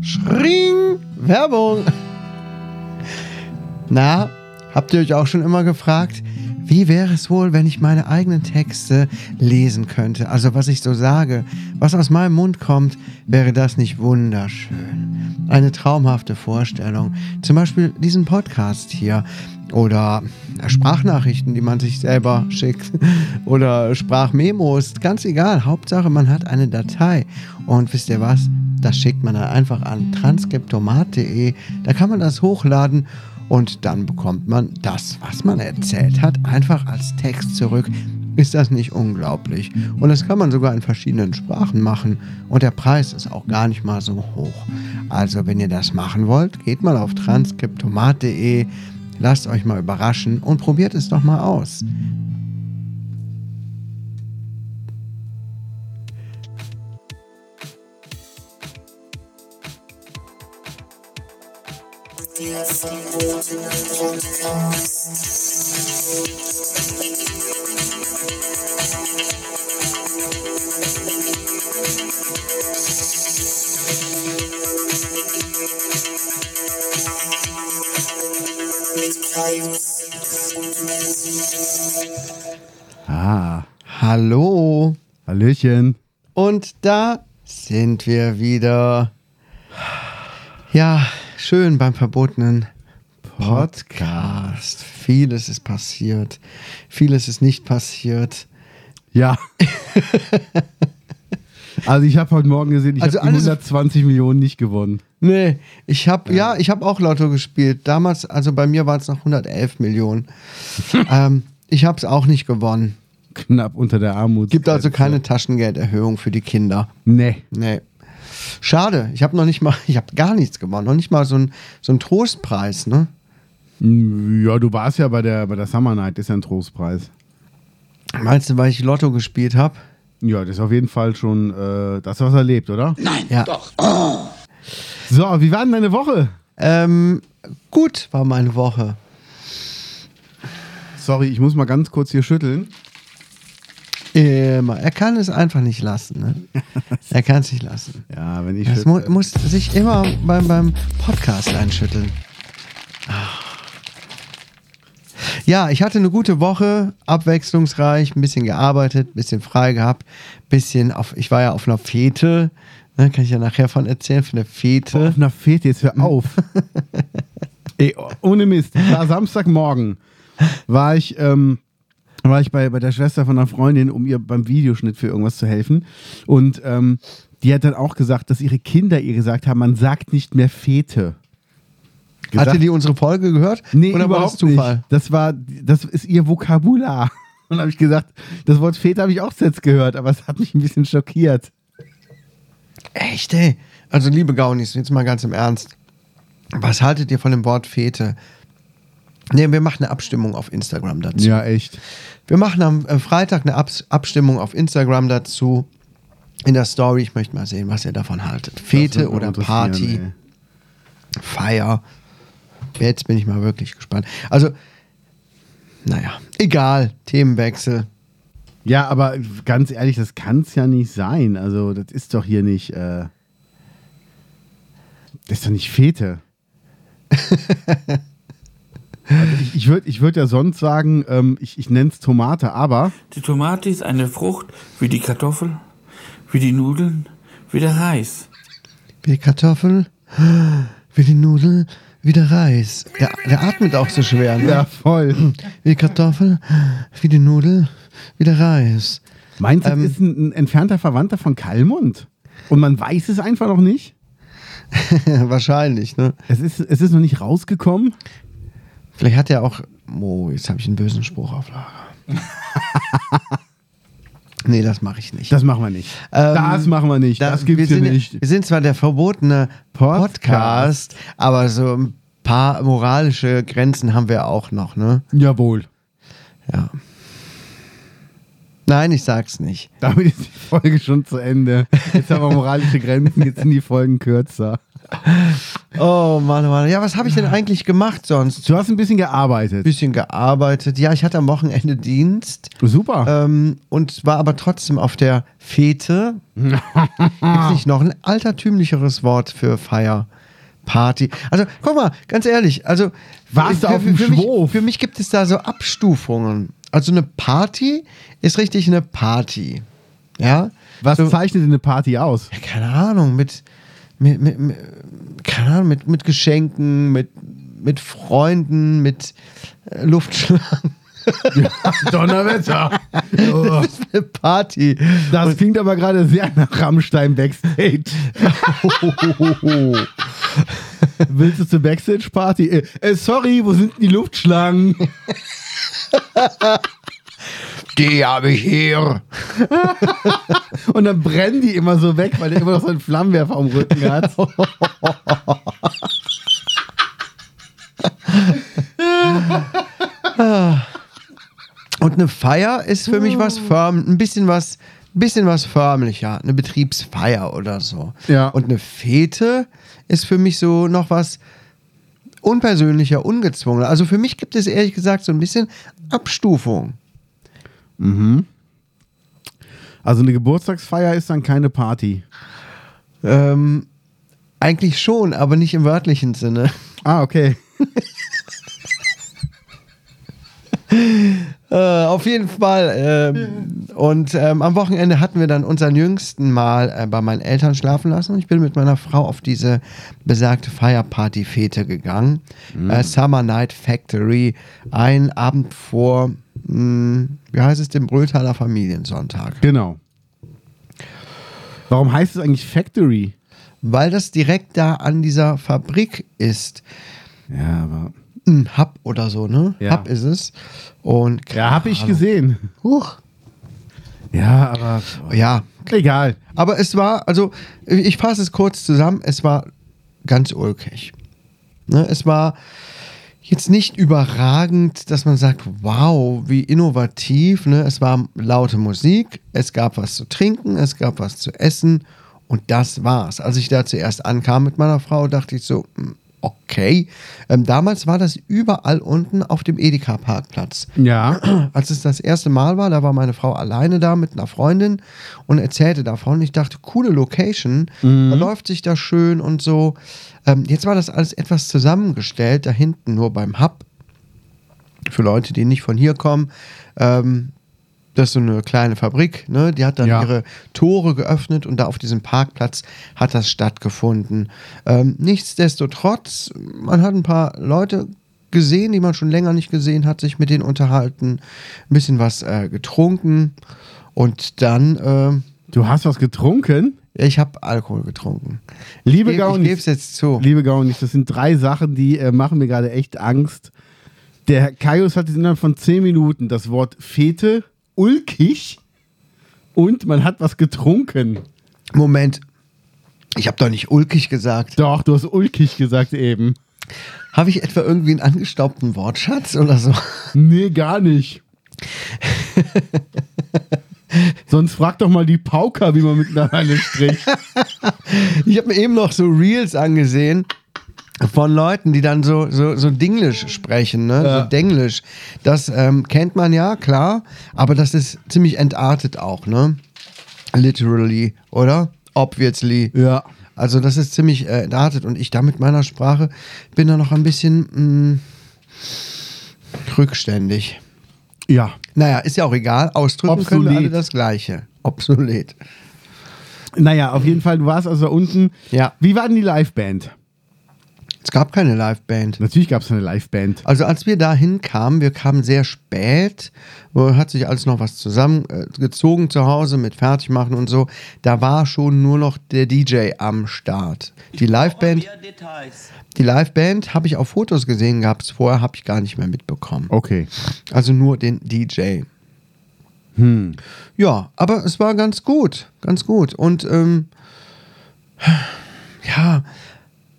Schring! Werbung! Na, habt ihr euch auch schon immer gefragt, wie wäre es wohl, wenn ich meine eigenen Texte lesen könnte? Also was ich so sage, was aus meinem Mund kommt, wäre das nicht wunderschön? Eine traumhafte Vorstellung. Zum Beispiel diesen Podcast hier oder Sprachnachrichten, die man sich selber schickt oder Sprachmemos, ganz egal. Hauptsache, man hat eine Datei. Und wisst ihr was? Das schickt man dann einfach an transkriptomat.de. Da kann man das hochladen und dann bekommt man das, was man erzählt hat, einfach als Text zurück. Ist das nicht unglaublich? Und das kann man sogar in verschiedenen Sprachen machen und der Preis ist auch gar nicht mal so hoch. Also, wenn ihr das machen wollt, geht mal auf transkriptomat.de, lasst euch mal überraschen und probiert es doch mal aus. Ah. Hallo. Hallöchen. Und da sind wir wieder. Ja, schön beim verbotenen Podcast. Vieles ist passiert. Vieles ist nicht passiert. Ja. also ich habe heute Morgen gesehen, ich also habe 120 Millionen nicht gewonnen. Nee, ich habe ja. ja. ich habe auch Lotto gespielt. Damals, also bei mir waren es noch 111 Millionen. ähm, ich habe es auch nicht gewonnen. Knapp unter der Armut. Gibt also keine Taschengelderhöhung für die Kinder. Nee. Nee. Schade, ich habe noch nicht mal, ich habe gar nichts gewonnen, noch nicht mal so ein, so ein Trostpreis, ne? Mm, ja, du warst ja bei der, bei der Summer Night, das ist ja ein Trostpreis. Meinst du, weil ich Lotto gespielt habe? Ja, das ist auf jeden Fall schon äh, das, was erlebt, oder? Nein, ja. doch. Oh. So, wie war denn deine Woche? Ähm, gut war meine Woche. Sorry, ich muss mal ganz kurz hier schütteln. Immer. Er kann es einfach nicht lassen. Ne? er kann es nicht lassen. Ja, wenn ich. Das mu muss sich immer beim, beim Podcast einschütteln. Ja, ich hatte eine gute Woche, abwechslungsreich, ein bisschen gearbeitet, ein bisschen frei gehabt, bisschen auf, ich war ja auf einer Fete, ne, kann ich ja nachher von erzählen, von der Fete. Auf einer Fete, jetzt hör auf. Ey, ohne Mist, war Samstagmorgen, war ich ähm, war ich bei, bei der Schwester von einer Freundin, um ihr beim Videoschnitt für irgendwas zu helfen. Und ähm, die hat dann auch gesagt, dass ihre Kinder ihr gesagt haben, man sagt nicht mehr Fete. Gesagt. Hatte die unsere Folge gehört? Nee, Oder überhaupt war das Zufall? Nicht. Das war, das ist ihr Vokabular. Und habe ich gesagt, das Wort Fete habe ich auch jetzt gehört, aber es hat mich ein bisschen schockiert. Echt, ey? Also, liebe Gaunis, jetzt mal ganz im Ernst. Was haltet ihr von dem Wort Fete? Nee, wir machen eine Abstimmung auf Instagram dazu. Ja, echt. Wir machen am äh, Freitag eine Ab Abstimmung auf Instagram dazu. In der Story. Ich möchte mal sehen, was ihr davon haltet. Fete oder Party? Ey. Feier. Jetzt bin ich mal wirklich gespannt. Also, naja, egal. Themenwechsel. Ja, aber ganz ehrlich, das kann es ja nicht sein. Also, das ist doch hier nicht. Äh das ist doch nicht Fete. Also ich, ich würde ich würd ja sonst sagen, ähm, ich, ich nenne es Tomate, aber. Die Tomate ist eine Frucht wie die Kartoffel, wie die Nudeln, wie der Reis. Wie die Kartoffel, wie die Nudeln, wie der Reis. Der, der atmet auch so schwer, ne? Ja, voll. Wie die Kartoffel, wie die Nudel, wie der Reis. Meinst du, ähm, das ist ein, ein entfernter Verwandter von Kalmund? Und man weiß es einfach noch nicht? Wahrscheinlich, ne? Es ist, es ist noch nicht rausgekommen. Vielleicht hat er auch. Oh, jetzt habe ich einen bösen Spruch auf Lager. nee, das mache ich nicht. Das machen wir nicht. Ähm, das machen wir nicht. Das, das gibt's hier nicht. Wir sind zwar der verbotene Podcast, Podcast, aber so ein paar moralische Grenzen haben wir auch noch, ne? Jawohl. Ja. Nein, ich sag's nicht. Damit ist die Folge schon zu Ende. Jetzt haben wir moralische Grenzen, jetzt sind die Folgen kürzer. Oh Mann, oh Mann. Ja, was habe ich denn eigentlich gemacht sonst? Du hast ein bisschen gearbeitet. Bisschen gearbeitet. Ja, ich hatte am Wochenende Dienst Super. ähm, und war aber trotzdem auf der Fete. Gibt's nicht noch ein altertümlicheres Wort für Feier? Party. Also, guck mal, ganz ehrlich, also Warst du für, auf dem für, mich, für mich gibt es da so Abstufungen. Also eine Party ist richtig eine Party. Ja? Was so, zeichnet eine Party aus? ja, keine Ahnung, mit, mit, mit, mit keine Ahnung, mit, mit Geschenken, mit, mit Freunden, mit äh, Luftschlangen. Donnerwetter. Oh, Das ist eine Party. das klingt aber gerade sehr nach Rammstein Backstage. Willst du zur Backstage-Party? Äh, äh, sorry, wo sind denn die Luftschlangen? Die habe ich hier. Und dann brennen die immer so weg, weil der immer noch so einen Flammenwerfer am Rücken hat. Und eine Feier ist für mich was förm, ein bisschen was, ein bisschen was förmlicher, eine Betriebsfeier oder so. Ja. Und eine Fete ist für mich so noch was unpersönlicher, ungezwungener. Also für mich gibt es ehrlich gesagt so ein bisschen Abstufung. Also eine Geburtstagsfeier ist dann keine Party. Ähm, eigentlich schon, aber nicht im wörtlichen Sinne. Ah, okay. Äh, auf jeden Fall. Ähm, und ähm, am Wochenende hatten wir dann unseren Jüngsten mal äh, bei meinen Eltern schlafen lassen. Und ich bin mit meiner Frau auf diese besagte Feierparty-Fete gegangen. Äh, Summer Night Factory. Ein Abend vor, mh, wie heißt es, dem Bröthaler Familiensonntag. Genau. Warum heißt es eigentlich Factory? Weil das direkt da an dieser Fabrik ist. Ja, aber. Ein Hub oder so, ne? Ja. Hub ist es. Und Ja, habe ich gesehen. Huch. Ja, aber. Ja, Egal. Aber es war, also ich fasse es kurz zusammen, es war ganz ulkig. Ne, es war jetzt nicht überragend, dass man sagt, wow, wie innovativ. Ne? Es war laute Musik, es gab was zu trinken, es gab was zu essen und das war's. Als ich da zuerst ankam mit meiner Frau, dachte ich so, hm, okay. Ähm, damals war das überall unten auf dem Edeka-Parkplatz Ja. als es das erste Mal war, da war meine Frau alleine da mit einer Freundin und erzählte davon. Ich dachte, coole Location, verläuft sich da schön und so. Ähm, jetzt war das alles etwas zusammengestellt, da hinten nur beim Hub. Für Leute, die nicht von hier kommen. Ähm, das ist so eine kleine Fabrik, ne? Die hat dann Ja. ihre Tore geöffnet und da auf diesem Parkplatz hat das stattgefunden. Ähm, nichtsdestotrotz, man hat ein paar Leute gesehen, die man schon länger nicht gesehen hat, sich mit denen unterhalten, ein bisschen was äh, getrunken und dann, ähm, Du hast was getrunken? Ich habe Alkohol getrunken. Liebe ich gebe Gaunis, es jetzt zu. liebe Gaunis, das sind drei Sachen, die äh, machen mir gerade echt Angst. Der Herr Kaius hat innerhalb von zehn Minuten das Wort Fete, ulkig und man hat was getrunken. Moment, ich habe doch nicht ulkig gesagt. Doch, du hast ulkig gesagt eben. Habe ich etwa irgendwie einen angestaubten Wortschatz oder so? Nee, gar nicht. Sonst frag doch mal die Pauker, wie man miteinander spricht. Ich habe mir eben noch so Reels angesehen von Leuten, die dann so, so, so Dinglisch sprechen, ne? Ja. so Denglisch. Das ähm, kennt man ja, klar, aber das ist ziemlich entartet auch, ne? Literally, oder? Obviously. Ja. Also das ist ziemlich äh, entartet und ich da mit meiner Sprache bin da noch ein bisschen mh, rückständig. Ja. Naja, ist ja auch egal. Ausdrücken können wir Obsolet. alle das Gleiche. Obsolet. Naja, auf jeden Fall, du warst also unten. Ja. Wie war denn die Liveband? Es gab keine Liveband. Natürlich gab es eine Liveband. Also als wir da hinkamen, wir kamen sehr spät, hat sich alles noch was zusammengezogen zu Hause mit Fertigmachen und so. Da war schon nur noch der DJ am Start. Die Liveband, die Liveband habe ich auf Fotos gesehen, gab es vorher, habe ich gar nicht mehr mitbekommen. Okay. Also nur den DJ. Ja, aber es war ganz gut, ganz gut. Und ähm, ja,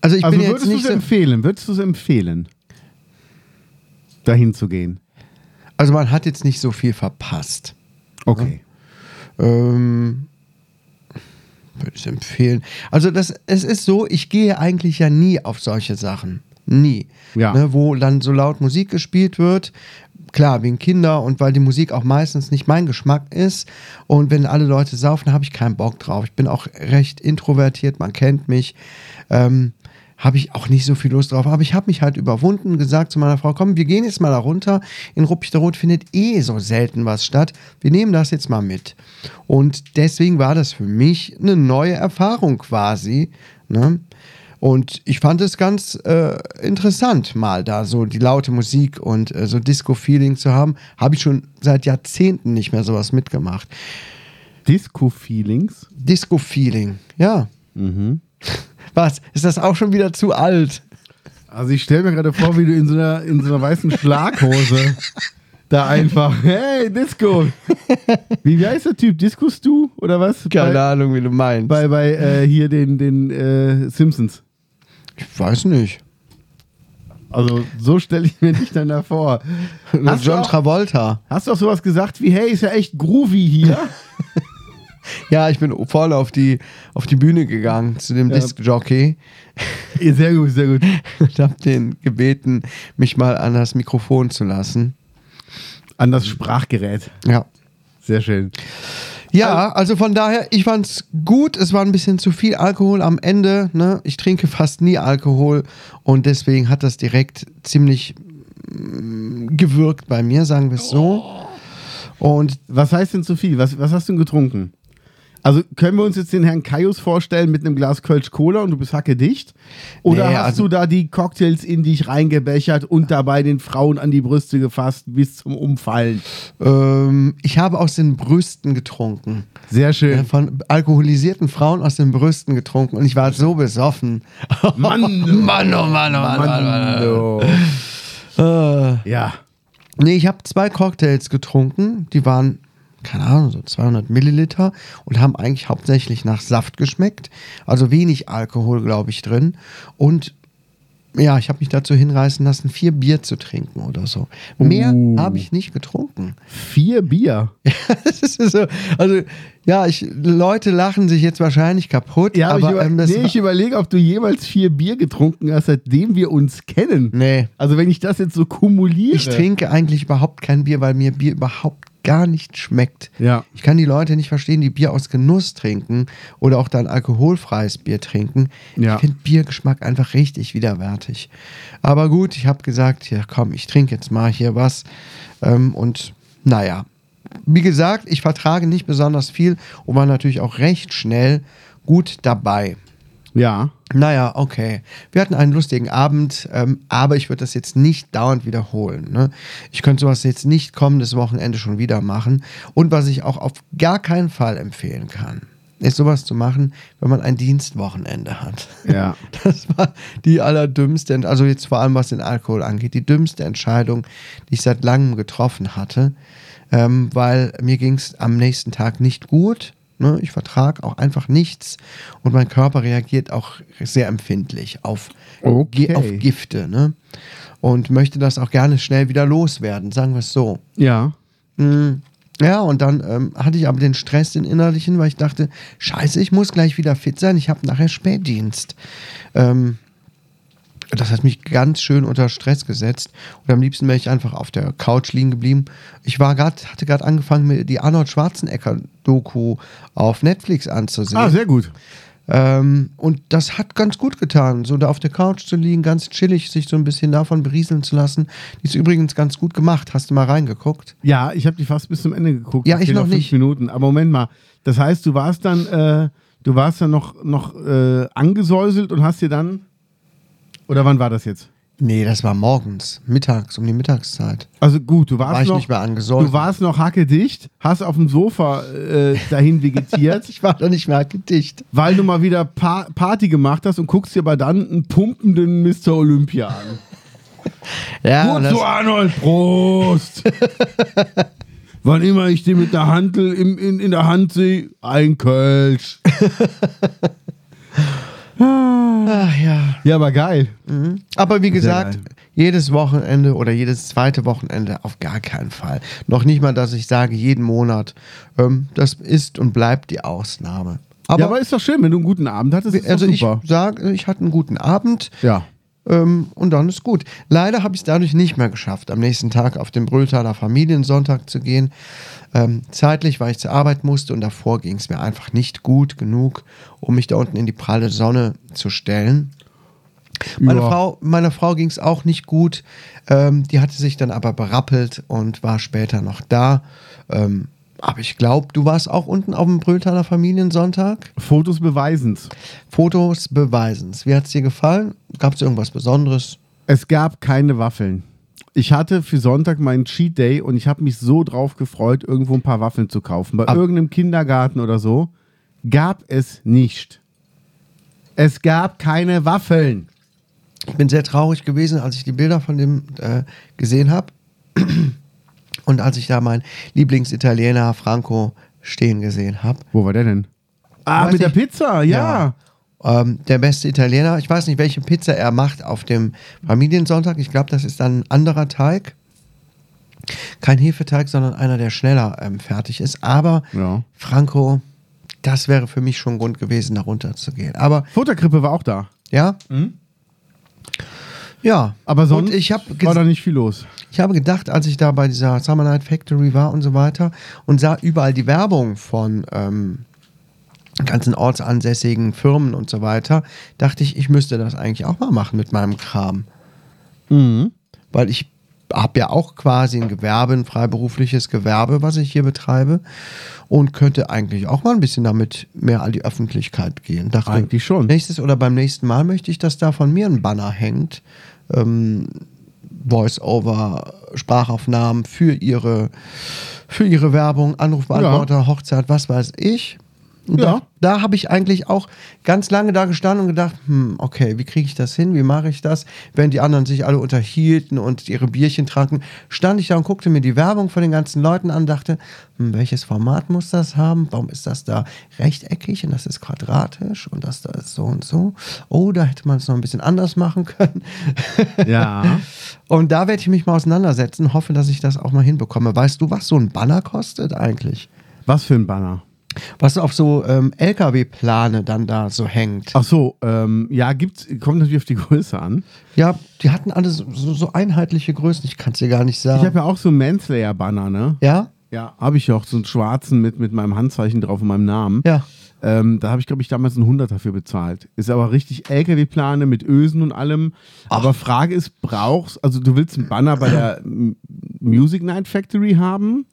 also ich also bin jetzt würdest du nicht so, empfehlen? Würdest du es empfehlen? Dahin zu gehen. also man hat jetzt nicht so viel verpasst. Okay. Ähm, würde ich empfehlen. Also das, es ist so, ich gehe eigentlich ja nie auf solche Sachen. Nie. Ja. Ne, wo dann so laut Musik gespielt wird. Klar, wegen Kinder und weil die Musik auch meistens nicht mein Geschmack ist. Und wenn alle Leute saufen, habe ich keinen Bock drauf. Ich bin auch recht introvertiert, man kennt mich. Ähm, habe ich auch nicht so viel Lust drauf. Aber ich habe mich halt überwunden, gesagt zu meiner Frau, komm, wir gehen jetzt mal da runter. In Ruppichteroth findet eh so selten was statt. Wir nehmen das jetzt mal mit. Und deswegen war das für mich eine neue Erfahrung quasi. Ne? Und ich fand es ganz äh, interessant, mal da so die laute Musik und äh, so Disco-Feeling zu haben. Habe ich schon seit Jahrzehnten nicht mehr sowas mitgemacht. Disco-Feelings. Disco-Feeling, ja. Was? Ist das auch schon wieder zu alt? Also ich stelle mir gerade vor, wie du in so einer, in so einer weißen Schlaghose da einfach, hey, Disco. Wie, wie heißt der Typ? Disco Stu oder was? Keine bei, Ahnung, wie du meinst. bei, bei äh, hier den, den äh, Simpsons. ich weiß nicht. Also so stelle ich mir dich dann da vor. Hast du John auch- Travolta. Hast du auch sowas gesagt wie, hey, ist ja echt groovy hier? Ja, ich bin voll auf die, auf die Bühne gegangen zu dem Ja. Disc-Jockey sehr gut, sehr gut. und habe den gebeten, mich mal an das Mikrofon zu lassen. An das Sprachgerät. Ja. Sehr schön. Ja, also von daher, ich fand's gut. Es war ein bisschen zu viel Alkohol am Ende. Ne? Ich trinke fast nie Alkohol und deswegen hat das direkt ziemlich mm, gewirkt bei mir, sagen wir es so. Und Was heißt denn zu viel? Was, was hast du denn getrunken? Also können wir uns jetzt den Herrn Kaius vorstellen mit einem Glas Kölsch Cola und du bist hacke dicht? Oder Nee, hast also- du da die Cocktails in dich reingebechert und dabei den Frauen an die Brüste gefasst bis zum Umfallen? ähm, ich habe aus den Brüsten getrunken. Sehr Äh, schön. Von alkoholisierten Frauen aus den Brüsten getrunken und ich war so besoffen. Mann, Mann, oh Mann, oh Mann, oh Mann, oh Mann. oh. Äh, Ja. Nee, ich habe zwei Cocktails getrunken. Die waren, keine Ahnung, so 200 Milliliter und haben eigentlich hauptsächlich nach Saft geschmeckt. Also wenig Alkohol, glaube ich, drin. Und ja, ich habe mich dazu hinreißen lassen, vier Bier zu trinken oder so. Mehr Uh. habe ich nicht getrunken. Vier Bier. so, also, ja, ich, Leute lachen sich jetzt wahrscheinlich kaputt. Ja, aber, aber ich, über, ähm, nee, ich überlege, ob du jemals vier Bier getrunken hast, seitdem wir uns kennen. nee. Also wenn ich das jetzt so kumuliere. Ich trinke eigentlich überhaupt kein Bier, weil mir Bier überhaupt gar nicht schmeckt. Ja. Ich kann die Leute nicht verstehen, die Bier aus Genuss trinken oder auch dann alkoholfreies Bier trinken. Ja. Ich finde Biergeschmack einfach richtig widerwärtig. Aber gut, ich habe gesagt, hier komm, ich trinke jetzt mal hier was. Ähm, und naja, wie gesagt, ich vertrage nicht besonders viel und war natürlich auch recht schnell gut dabei. Ja. Naja, okay. Wir hatten einen lustigen Abend, ähm, aber ich würde das jetzt nicht dauernd wiederholen. Ne? Ich könnte sowas jetzt nicht kommendes Wochenende schon wieder machen. Und was ich auch auf gar keinen Fall empfehlen kann, ist sowas zu machen, wenn man ein Dienstwochenende hat. Ja. Das war die allerdümmste, also jetzt vor allem was den Alkohol angeht, die dümmste Entscheidung, die ich seit langem getroffen hatte, ähm, weil mir ging es am nächsten Tag nicht gut. Ne? Ich vertrage auch einfach nichts und mein Körper reagiert auch sehr empfindlich auf, Okay. Auf Gifte ne? und möchte das auch gerne schnell wieder loswerden, sagen wir es so. Ja. Mm, Ja, und dann ähm, hatte ich aber den Stress, den innerlichen, weil ich dachte, scheiße, ich muss gleich wieder fit sein, ich habe nachher Spätdienst. Ähm, das hat mich ganz schön unter Stress gesetzt. Und am liebsten wäre ich einfach auf der Couch liegen geblieben. Ich war gerade, hatte gerade angefangen, mir die Arnold Schwarzenegger-Doku auf Netflix anzusehen. Ah, sehr gut. Ähm, und das hat ganz gut getan, so da auf der Couch zu liegen, ganz chillig, sich so ein bisschen davon berieseln zu lassen. Die ist übrigens ganz gut gemacht. Hast du mal reingeguckt? Ja, ich habe die fast bis zum Ende geguckt. Ja, ich noch fünf nicht. Minuten. Aber Moment mal. Das heißt, du warst dann, äh, du warst dann noch, noch äh, angesäuselt und hast dir dann. Oder wann war das jetzt? Nee, das war morgens, mittags, um die Mittagszeit. Also gut, du warst War ich noch, nicht mehr angesäuselt. Du warst noch hackedicht, hast auf dem Sofa äh, dahin vegetiert, Ich war da nicht mehr gedicht. weil du mal wieder pa Party gemacht hast und guckst dir aber dann einen pumpenden Mr. Olympia an. Ja, Gut so, Arnold, Prost! Wann immer ich den mit der Hantel im, in, in der Hand sehe, ein Kölsch. Ach ja. Ja, aber geil. Aber wie gesagt, jedes Wochenende oder jedes zweite Wochenende auf gar keinen Fall. Noch nicht mal, dass ich sage, jeden Monat. Ähm, das ist und bleibt die Ausnahme. Aber, ja, aber ist doch schön, wenn du einen guten Abend hattest. Also ich sage, ich hatte einen guten Abend. ja. Ähm, und dann ist gut. Leider habe ich es dadurch nicht mehr geschafft, am nächsten Tag auf den Brülltaler Familiensonntag zu gehen. Ähm, zeitlich, weil ich zur Arbeit musste und davor ging es mir einfach nicht gut genug, um mich da unten in die pralle Sonne zu stellen. Meine Ja. Frau, meiner Frau ging es auch nicht gut. Ähm, die hatte sich dann aber berappelt und war später noch da. Ähm, aber ich glaube, du warst auch unten auf dem Brülltaler Familiensonntag. Fotos beweisens. Fotos beweisens. Wie hat es dir gefallen? Gab es irgendwas Besonderes? Es gab keine Waffeln. Ich hatte für Sonntag meinen Cheat Day und ich habe mich so drauf gefreut, irgendwo ein paar Waffeln zu kaufen. Bei Ab- irgendeinem Kindergarten oder so gab es nicht. Es gab keine Waffeln. Ich bin sehr traurig gewesen, als ich die Bilder von dem äh, gesehen habe. Und als ich da meinen Lieblingsitaliener Franco stehen gesehen habe. Wo war der denn? Ah, mit der ich. Pizza, ja. Ähm, der beste Italiener. Ich weiß nicht, welche Pizza er macht auf dem Familiensonntag. Ich glaube, das ist dann ein anderer Teig. Kein Hefeteig, sondern einer, der schneller ähm, fertig ist. Aber Ja. Franco, das wäre für mich schon Grund gewesen, da runter zu gehen. Aber Futterkrippe war auch da. ja. Ja. Aber sonst ich war da nicht viel los. Ich habe gedacht, als ich da bei dieser Summer Night Factory war und so weiter und sah überall die Werbung von ähm, ganzen ortsansässigen Firmen und so weiter, dachte ich, ich müsste das eigentlich auch mal machen mit meinem Kram. Mhm. Weil ich habe ja auch quasi ein Gewerbe, ein freiberufliches Gewerbe, was ich hier betreibe und könnte eigentlich auch mal ein bisschen damit mehr an die Öffentlichkeit gehen. Dachte, Eigentlich schon. Nächstes oder beim nächsten Mal möchte ich, dass da von mir ein Banner hängt. Ähm, Voice-over, Sprachaufnahmen für ihre, für ihre Werbung, Anrufbeantworter, Hochzeit, was weiß ich. Und Ja. Da, da habe ich eigentlich auch ganz lange da gestanden und gedacht, hm, okay, wie kriege ich das hin? Wie mache ich das? Während die anderen sich alle unterhielten und ihre Bierchen tranken, stand ich da und guckte mir die Werbung von den ganzen Leuten an, dachte, hm, welches Format muss das haben? Warum ist das da rechteckig und das ist quadratisch und das da ist so und so? Oh, da hätte man es noch ein bisschen anders machen können. Ja. Und da werde ich mich mal auseinandersetzen, hoffe, dass ich das auch mal hinbekomme. Weißt du, was so ein Banner kostet eigentlich? Was für ein Banner? Was auf so ähm, LKW-Plane dann da so hängt. Ach so, ähm, ja, gibt's, kommt natürlich auf die Größe an. Ja, die hatten alle so, so, einheitliche Größen, ich kann es dir gar nicht Ich sagen. habe ja auch so einen Manslayer-Banner, ne? ja? Ja, habe ich ja auch so einen schwarzen mit, mit meinem Handzeichen drauf und meinem Namen. Ja. Ähm, da habe ich, glaube ich, damals einen Hunderter dafür bezahlt. Ist aber richtig LKW-Plane mit Ösen und allem. Aber Frage ist, brauchst, also du willst einen Banner bei der Music Night Factory haben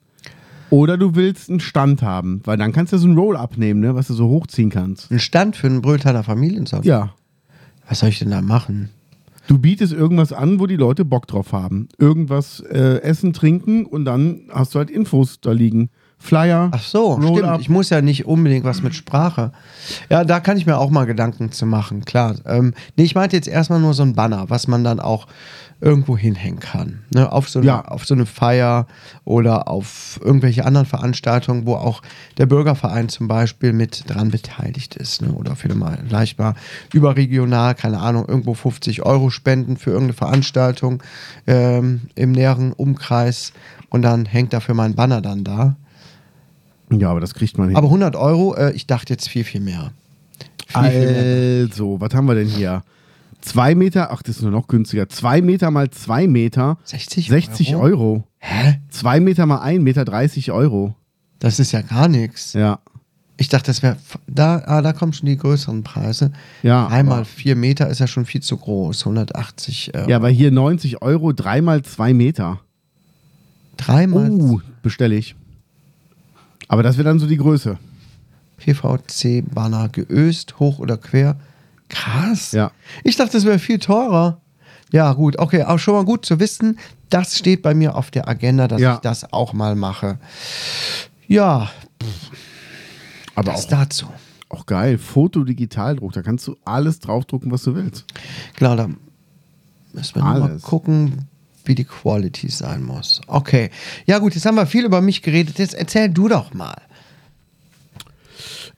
oder du willst einen Stand haben, weil dann kannst du so ein Roll-Up nehmen, ne, was du so hochziehen kannst. Ein Stand für einen Brülltaler Familiensong. Ja. Was soll ich denn da machen? Du bietest irgendwas an, wo die Leute Bock drauf haben. Irgendwas äh, essen, trinken und dann hast du halt Infos da liegen. Flyer. Ach so, stimmt. Ich muss ja nicht unbedingt was mit Sprache. Ja, da kann ich mir auch mal Gedanken zu machen, klar. Ähm, nee, ich meinte jetzt erstmal nur so ein Banner, was man dann auch irgendwo hinhängen kann. Ne? Auf, so eine, Ja. auf so eine Feier oder auf irgendwelche anderen Veranstaltungen, wo auch der Bürgerverein zum Beispiel mit dran beteiligt ist. Ne? Oder vielleicht mal überregional, keine Ahnung, irgendwo 50 Euro spenden für irgendeine Veranstaltung ähm, im näheren Umkreis und dann hängt dafür mein Banner dann da. Ja, aber das kriegt man hin. Aber 100 Euro, äh, ich dachte jetzt viel, viel mehr. Viel, viel mehr. Also, was haben wir denn hier? Zwei Meter, ach, das ist nur noch günstiger. Zwei Meter mal zwei Meter, 60, 60 Euro? Euro. Hä? Zwei Meter mal ein Meter, 30 Euro. Das ist ja gar nichts. Ja. Ich dachte, das wäre. Da, ah, da kommen schon die größeren Preise. Ja, Einmal aber- vier Meter ist ja schon viel zu groß. 180 Euro. Ja, aber hier 90 Euro, dreimal zwei Meter. Dreimal Uh, bestelle ich. Aber das wäre dann so die Größe. PVC-Banner geöst, hoch oder quer. Krass. Ja. Ich dachte, das wäre viel teurer. Ja, gut, okay, auch schon mal gut zu wissen. Das steht bei mir auf der Agenda, dass Ja. ich das auch mal mache. Ja, Aber das auch, dazu. auch geil. Foto-Digitaldruck. Da kannst du alles draufdrucken, was du willst. Genau, da müssen wir mal gucken, wie die Quality sein muss. Okay. Ja, gut, jetzt haben wir viel über mich geredet. Jetzt erzähl du doch mal.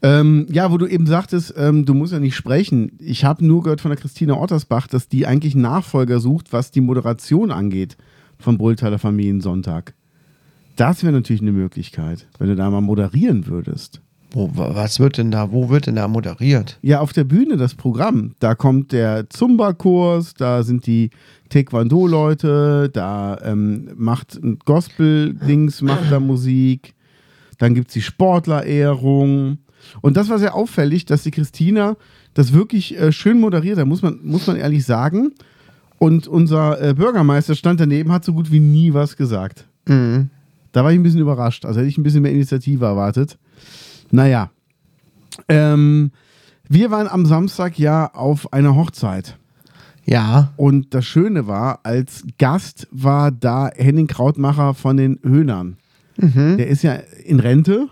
Ähm, ja, wo du eben sagtest, ähm, du musst ja nicht sprechen. Ich habe nur gehört von der Christina Ottersbach, dass die eigentlich Nachfolger sucht, was die Moderation angeht vom Brülltaler Familiensonntag. Das wäre natürlich eine Möglichkeit, wenn du da mal moderieren würdest. Wo, wa- was wird denn da, wo wird denn da moderiert? Ja, auf der Bühne das Programm. Da kommt der Zumba-Kurs, da sind die Taekwondo-Leute, da ähm, macht ein Gospel-Dings, macht da Musik. Dann gibt es die Sportlerehrung. Und das war sehr auffällig, dass die Christina das wirklich äh, schön moderiert hat, muss man, muss man ehrlich sagen. Und unser äh, Bürgermeister stand daneben, hat so gut wie nie was gesagt. Mhm. Da war ich ein bisschen überrascht. Also hätte ich ein bisschen mehr Initiative erwartet. Naja. Ähm, wir waren am Samstag ja auf einer Hochzeit. Ja. Und das Schöne war, als Gast war da Henning Krautmacher von den Höhnern. Der ist ja in Rente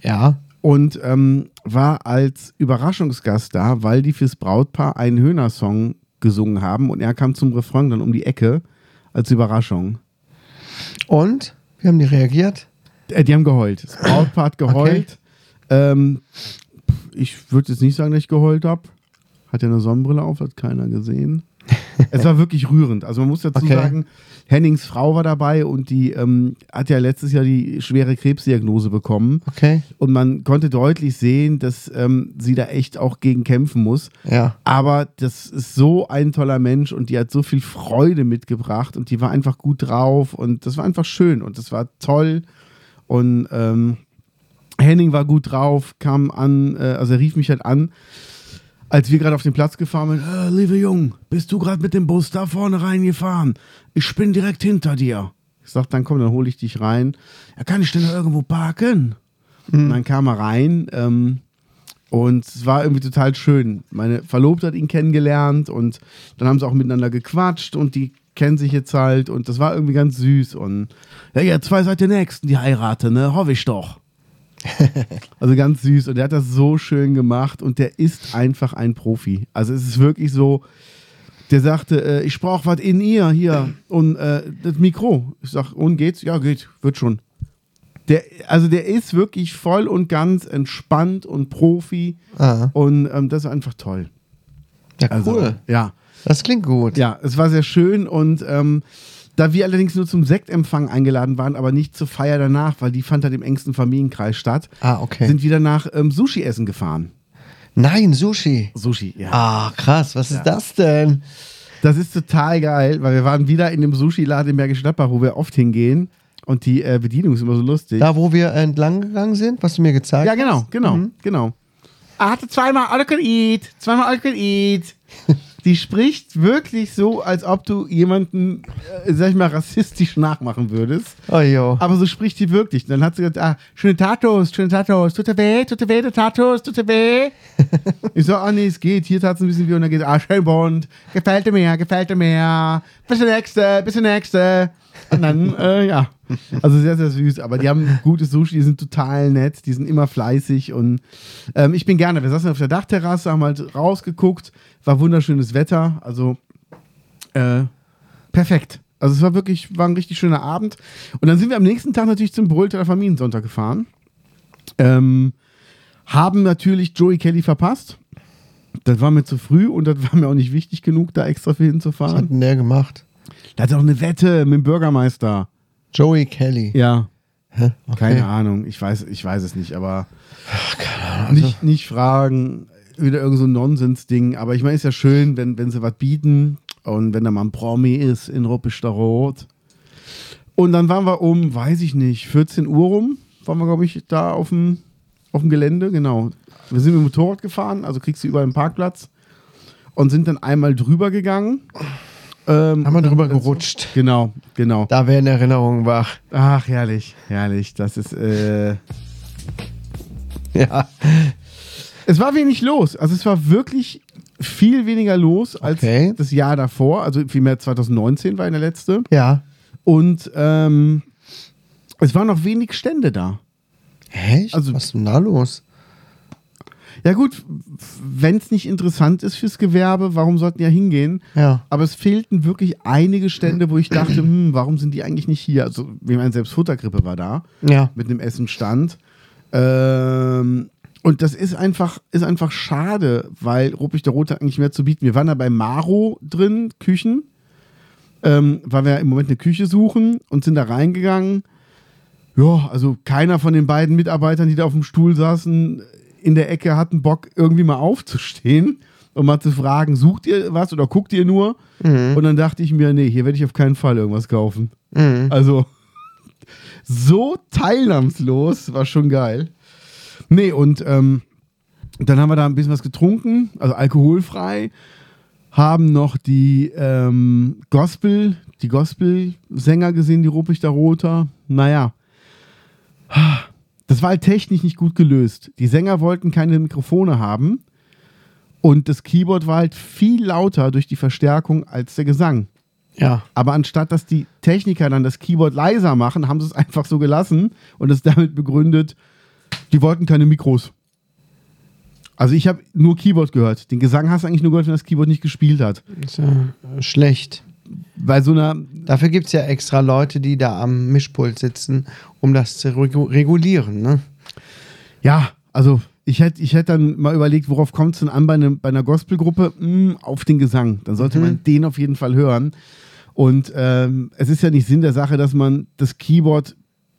Ja. und ähm, war als Überraschungsgast da, weil die fürs Brautpaar einen Höhner-Song gesungen haben und er kam zum Refrain dann um die Ecke als Überraschung. Und? Wie haben die reagiert? Äh, die haben geheult. Das Brautpaar hat geheult. Ähm, ich würde jetzt nicht sagen, dass ich geheult habe. Hat ja eine Sonnenbrille auf, hat keiner gesehen. es war wirklich rührend. Also man muss dazu Okay. sagen, Hennings Frau war dabei und die ähm, hat ja letztes Jahr die schwere Krebsdiagnose bekommen. Okay. Und man konnte deutlich sehen, dass ähm, sie da echt auch gegen kämpfen muss. Ja. Aber das ist so ein toller Mensch und die hat so viel Freude mitgebracht und die war einfach gut drauf und das war einfach schön und das war toll. Und ähm, Henning war gut drauf, kam an, äh, also er rief mich halt an, als wir gerade auf den Platz gefahren sind. Äh, liebe Jung, bist du gerade mit dem Bus da vorne reingefahren? Ich bin direkt hinter dir. Ich sag, dann komm, dann hole ich dich rein. Ja, kann ich denn da irgendwo parken? Und dann kam er rein ähm, und es war irgendwie total schön. Meine Verlobte hat ihn kennengelernt und dann haben sie auch miteinander gequatscht und die kennen sich jetzt halt und das war irgendwie ganz süß. Und ja, ihr zwei seid die Nächsten, die heiraten, ne? Hoffe ich doch. also ganz süß und der hat das so schön gemacht und der ist einfach ein Profi. Also es ist wirklich so, der sagte, äh, ich brauche was in ihr hier und äh, das Mikro. Ich sag, und geht's? Ja, geht, wird schon. Der, also der ist wirklich voll und ganz entspannt und Profi Ah. und ähm, das ist einfach toll. Ja, Also, cool. Ja, Das klingt gut. ja, es war sehr schön und ähm, da wir allerdings nur zum Sektempfang eingeladen waren, aber nicht zur Feier danach, weil die fand halt im engsten Familienkreis statt, Ah, okay. sind wir danach ähm, Sushi essen gefahren. Nein, Sushi. Sushi, ja. Ah, krass. Was ist das denn? Das ist total geil, weil wir waren wieder in dem Sushi-Laden in Bergisch Gladbach, wo wir oft hingehen. Und die äh, Bedienung ist immer so lustig. Da, wo wir entlang gegangen sind, was du mir gezeigt ja, genau, hast? genau, Mhm. genau. Er hatte zweimal All Eat, zweimal All Eat. Die spricht wirklich so, als ob du jemanden, äh, sag ich mal, rassistisch nachmachen würdest. Oh, jo. Aber so spricht die wirklich. Dann hat sie gesagt, ah, schöne Tatos, schöne Tatos, tut dir weh, tut dir weh, der Tatos, tut dir weh. ich so, ah nee, es geht, hier tat es ein bisschen weh und dann geht, ah, schön bunt, gefällt dir mehr, gefällt dir mehr, bis der nächste, bis der nächste. Und dann, äh, ja, also sehr, sehr süß, aber die haben gutes Sushi, die sind total nett, die sind immer fleißig und ähm, ich bin gerne, wir saßen auf der Dachterrasse, haben halt rausgeguckt, war wunderschönes Wetter, also äh, perfekt. Also es war wirklich, war ein richtig schöner Abend. Und dann sind wir am nächsten Tag natürlich zum Brüllteler Familiensonntag gefahren. Ähm, haben natürlich Joey Kelly verpasst. Das war mir zu früh und das war mir auch nicht wichtig genug, da extra für Was hat hinzufahren. denn der gemacht? Da hat auch eine Wette mit dem Bürgermeister. Joey Kelly. Ja, Hä? Okay. keine Ahnung. Ich weiß, ich weiß es nicht, aber Keine Ahnung. nicht, nicht fragen. Wieder irgend so ein Nonsens-Ding. Aber ich meine, ist ja schön, wenn, wenn sie was bieten und wenn da mal ein Promi ist in Ruppisch der Rot. Und dann waren wir um, weiß ich nicht, 14 Uhr rum, waren wir, glaube ich, da auf dem, auf dem Gelände, genau. Wir sind mit dem Motorrad gefahren, also kriegst du überall einen Parkplatz und sind dann einmal drüber gegangen. Ähm, Haben wir drüber gerutscht. Genau, genau. Da werden Erinnerungen wach. Ach, herrlich, herrlich. Das ist, äh, Ja. Es war wenig los. Also es war wirklich viel weniger los als Okay. das Jahr davor. Also vielmehr 2019 war in der letzte. Ja. Und ähm, es waren noch wenig Stände da. Echt? Also- Was ist denn da los? Ja gut, wenn es nicht interessant ist fürs Gewerbe, warum sollten die ja hingehen? Ja. Aber es fehlten wirklich einige Stände, wo ich dachte, hm, warum sind die eigentlich nicht hier? Also, wie meine, selbst Futtergrippe war da. Ja. mit einem Essenstand. Ähm, und das ist einfach, ist einfach schade, weil Ruppig der Rote hat eigentlich mehr zu bieten. Wir waren da bei Maro drin, Küchen, ähm, weil wir im Moment eine Küche suchen und sind da reingegangen. ja, also keiner von den beiden Mitarbeitern, die da auf dem Stuhl saßen, in der Ecke hatten Bock, irgendwie mal aufzustehen und mal zu fragen, sucht ihr was oder guckt ihr nur? Und dann dachte ich mir, nee, hier werde ich auf keinen Fall irgendwas kaufen. Also so teilnahmslos, war schon geil. Nee, und ähm, dann haben wir da ein bisschen was getrunken, also alkoholfrei, haben noch die ähm, Gospel, die Gospel-Sänger gesehen, die Ruppichter Roter. Naja, das war halt technisch nicht gut gelöst. Die Sänger wollten keine Mikrofone haben und das Keyboard war halt viel lauter durch die Verstärkung als der Gesang. Ja. Aber anstatt dass die Techniker dann das Keyboard leiser machen, haben sie es einfach so gelassen und es damit begründet, die wollten keine Mikros. Also ich habe nur Keyboard gehört. Den Gesang hast du eigentlich nur gehört, wenn das Keyboard nicht gespielt hat. Ist ja schlecht. Bei so einer, Dafür gibt es ja extra Leute, die da am Mischpult sitzen, um das zu regu regulieren. Ne? ja, also ich hätte ich hätt dann mal überlegt, worauf kommt es denn an bei, einem, bei einer Gospelgruppe? Hm, auf den Gesang. Dann sollte man den auf jeden Fall hören. Und ähm, es ist ja nicht Sinn der Sache, dass man das Keyboard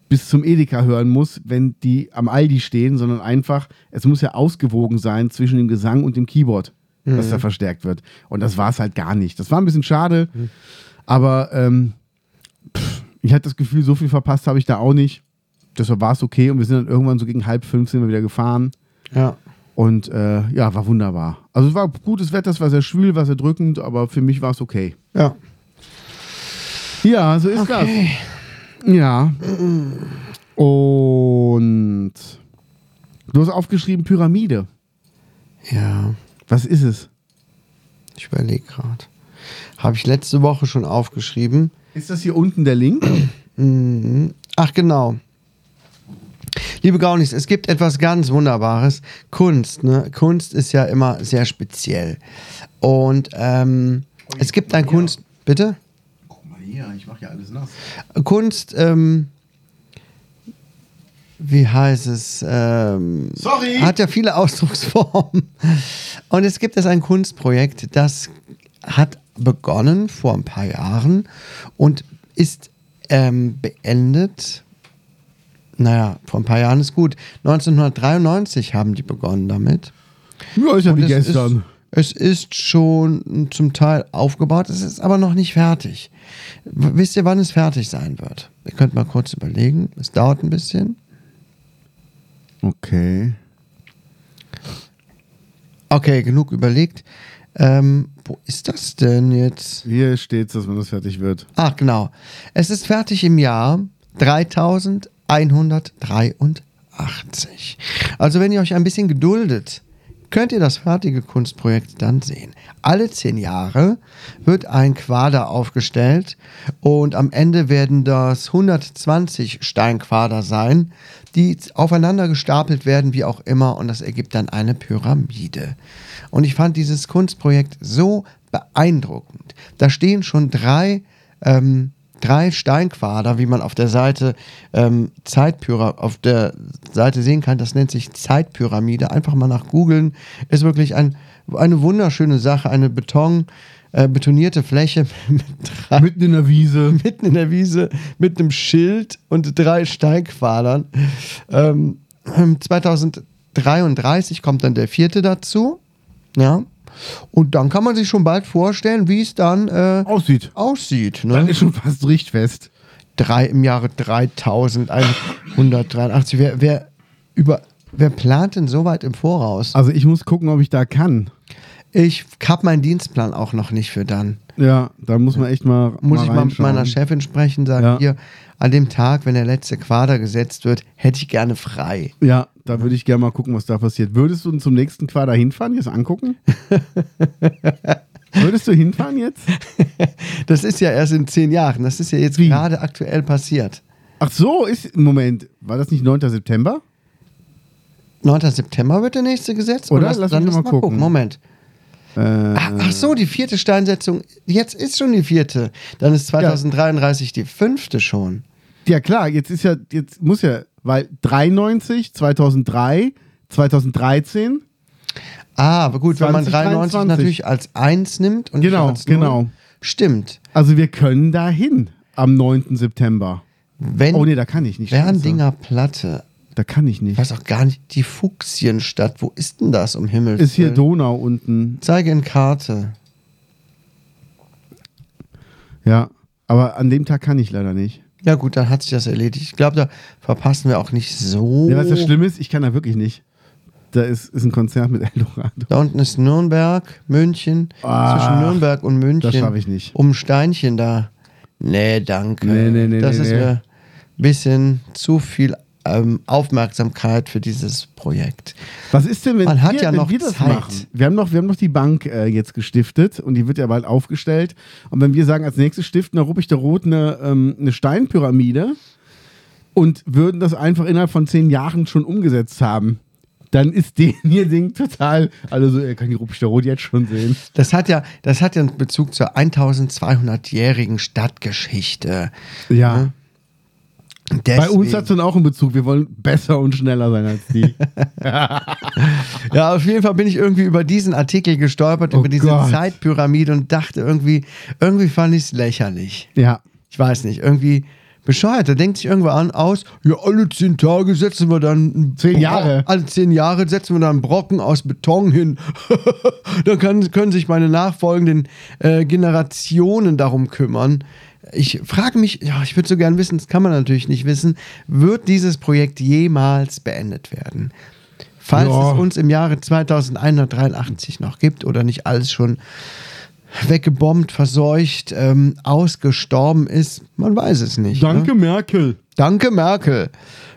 bis zum Edeka hören muss, wenn die am Aldi stehen, sondern einfach, es muss ja ausgewogen sein zwischen dem Gesang und dem Keyboard, dass da verstärkt wird. Und das war es halt gar nicht. Das war ein bisschen schade, aber ähm, pff, ich hatte das Gefühl, so viel verpasst habe ich da auch nicht. Deshalb war es okay und wir sind dann irgendwann so gegen halb fünf sind wir wieder gefahren. Ja. Und äh, ja, war wunderbar. Also es war gutes Wetter, es war sehr schwül, war sehr drückend, aber für mich war es okay. Ja. Ja, so ist Okay. das. Ja. Und du hast aufgeschrieben Pyramide. Ja. Was ist es? Ich überlege gerade. Habe ich letzte Woche schon aufgeschrieben. Ist das hier unten der Link? Mhm. Ach genau. Liebe Gaunis, es gibt etwas ganz Wunderbares. Kunst. Ne? Kunst ist ja immer sehr speziell. Und ähm, es gibt ein Kunst. Bitte? Guck mal hier, ich mache ja alles nass. Kunst, ähm, wie heißt es? Ähm, Sorry. Hat ja viele Ausdrucksformen. Und es gibt jetzt ein Kunstprojekt, das hat begonnen vor ein paar Jahren und ist ähm, beendet. Naja, vor ein paar Jahren ist gut. 1993 haben die begonnen damit. Ja, ist ja wie gestern. Ist, es ist schon zum Teil aufgebaut, es ist aber noch nicht fertig. Wisst ihr, wann es fertig sein wird? Ihr könnt mal kurz überlegen. Es dauert ein bisschen. Okay. Okay, genug überlegt. Ähm, wo ist das denn jetzt? Hier steht dass wenn das fertig wird. Ach, genau. Es ist fertig im Jahr 3183. Also, wenn ihr euch ein bisschen geduldet, könnt ihr das fertige Kunstprojekt dann sehen. Alle zehn Jahre wird ein Quader aufgestellt und am Ende werden das 120 Steinquader sein, die aufeinander gestapelt werden, wie auch immer, und das ergibt dann eine Pyramide. Und ich fand dieses Kunstprojekt so beeindruckend. Da stehen schon drei ähm, drei Steinquader, wie man auf der Seite ähm, Zeitpyra auf der Seite sehen kann. Das nennt sich Zeitpyramide. Einfach mal nach googeln. Ist wirklich ein, eine wunderschöne Sache. Eine Beton, äh, betonierte Fläche mit drei, Mitten in der Wiese. mitten in der Wiese mit einem Schild und drei Steinquadern. Ähm, 2033 kommt dann der vierte dazu. Ja. Und dann kann man sich schon bald vorstellen, wie es dann äh, Aussieht. aussieht. Dann Ne? ist schon fast richtfest. Drei, Im Jahre 3183. Wer, wer, über, wer plant denn so weit im Voraus? Also ich muss gucken, ob ich da kann. Ich habe meinen Dienstplan auch noch nicht für dann. Ja, da muss man echt mal. Muss mal ich mal mit meiner Chefin sprechen, sagen, Ja. hier, an dem Tag, wenn der letzte Quader gesetzt wird, hätte ich gerne frei. Ja, da würde ich gerne mal gucken, was da passiert. Würdest du zum nächsten Quader hinfahren, jetzt angucken? Würdest du hinfahren jetzt? Das ist ja erst in zehn Jahren. Das ist ja jetzt Wie? gerade aktuell passiert. Ach so, ist. Moment, war das nicht 9. September? 9. September wird der nächste gesetzt? Oder? Lass, Lass dann mich lass mal gucken. Moment. Äh, Ach, ach so, die vierte Steinsetzung. Jetzt ist schon die vierte. Dann ist 2033 die fünfte schon. ja, klar, jetzt ist ja. Jetzt muss ja. Weil 93, 2003, 2013. Ah, aber gut, wenn man 93 2023. natürlich als 1 nimmt und Genau, als 0. genau. Stimmt. Also wir können da hin am 9. September. Wenn Oh nee, da kann ich nicht. Scheiße. Berndinger Platte, Da kann ich ich nicht. weiß auch gar nicht, die Fuchsienstadt, wo ist denn das um Himmels Ist hier Willen? Donau unten. Zeige in Karte. Ja. Aber an dem Tag kann ich leider nicht. Ja gut, dann hat sich das erledigt. Ich glaube, da verpassen wir auch nicht so. Ja, was das Schlimme ist, ich kann da wirklich nicht. Da ist, ist ein Konzert mit Eldorado. Da unten ist Nürnberg, München. Ah, Zwischen Nürnberg und München. das schaff ich nicht. Um Steinchen da. Nee, danke. Nee, nee, nee, Das nee, ist nee. mir ein bisschen zu viel ähm, Aufmerksamkeit für dieses Projekt. Was ist denn, wenn, Man hat wir, ja wenn noch wir das Zeit. machen? Wir haben, noch, wir haben noch die Bank äh, jetzt gestiftet und die wird ja bald aufgestellt. Und wenn wir sagen, als nächstes stiften der Ruppig der Rot eine, ähm, eine Steinpyramide und würden das einfach innerhalb von zehn Jahren schon umgesetzt haben, dann ist den hier Ding total. Also, er kann die Ruppig der Rot jetzt schon sehen. Das hat ja, das hat ja einen Bezug zur 1200-jährigen Stadtgeschichte. Ja. Bei uns Deswegen- hat es dann auch einen Bezug. Wir wollen besser und schneller sein als die. Ja, auf jeden Fall bin ich irgendwie über diesen Artikel gestolpert, Oh über diese Gott. Zeitpyramide und dachte irgendwie, irgendwie fand ich es lächerlich. ja. Ich weiß nicht, irgendwie bescheuert. Da denkt sich irgendwer an aus, ja, alle zehn Tage setzen wir dann Zehn Jahre. Alle zehn Jahre setzen wir dann einen Brocken aus Beton hin. dann kann, können sich meine nachfolgenden äh, Generationen darum kümmern. Ich frage mich, ja, ich würde so gern wissen, das kann man natürlich nicht wissen, wird dieses Projekt jemals beendet werden? Falls Ja. es uns im Jahre 2183 noch gibt oder nicht alles schon weggebombt, verseucht, ähm, ausgestorben ist, man weiß es nicht. Danke, Ne? Merkel. Danke, Merkel.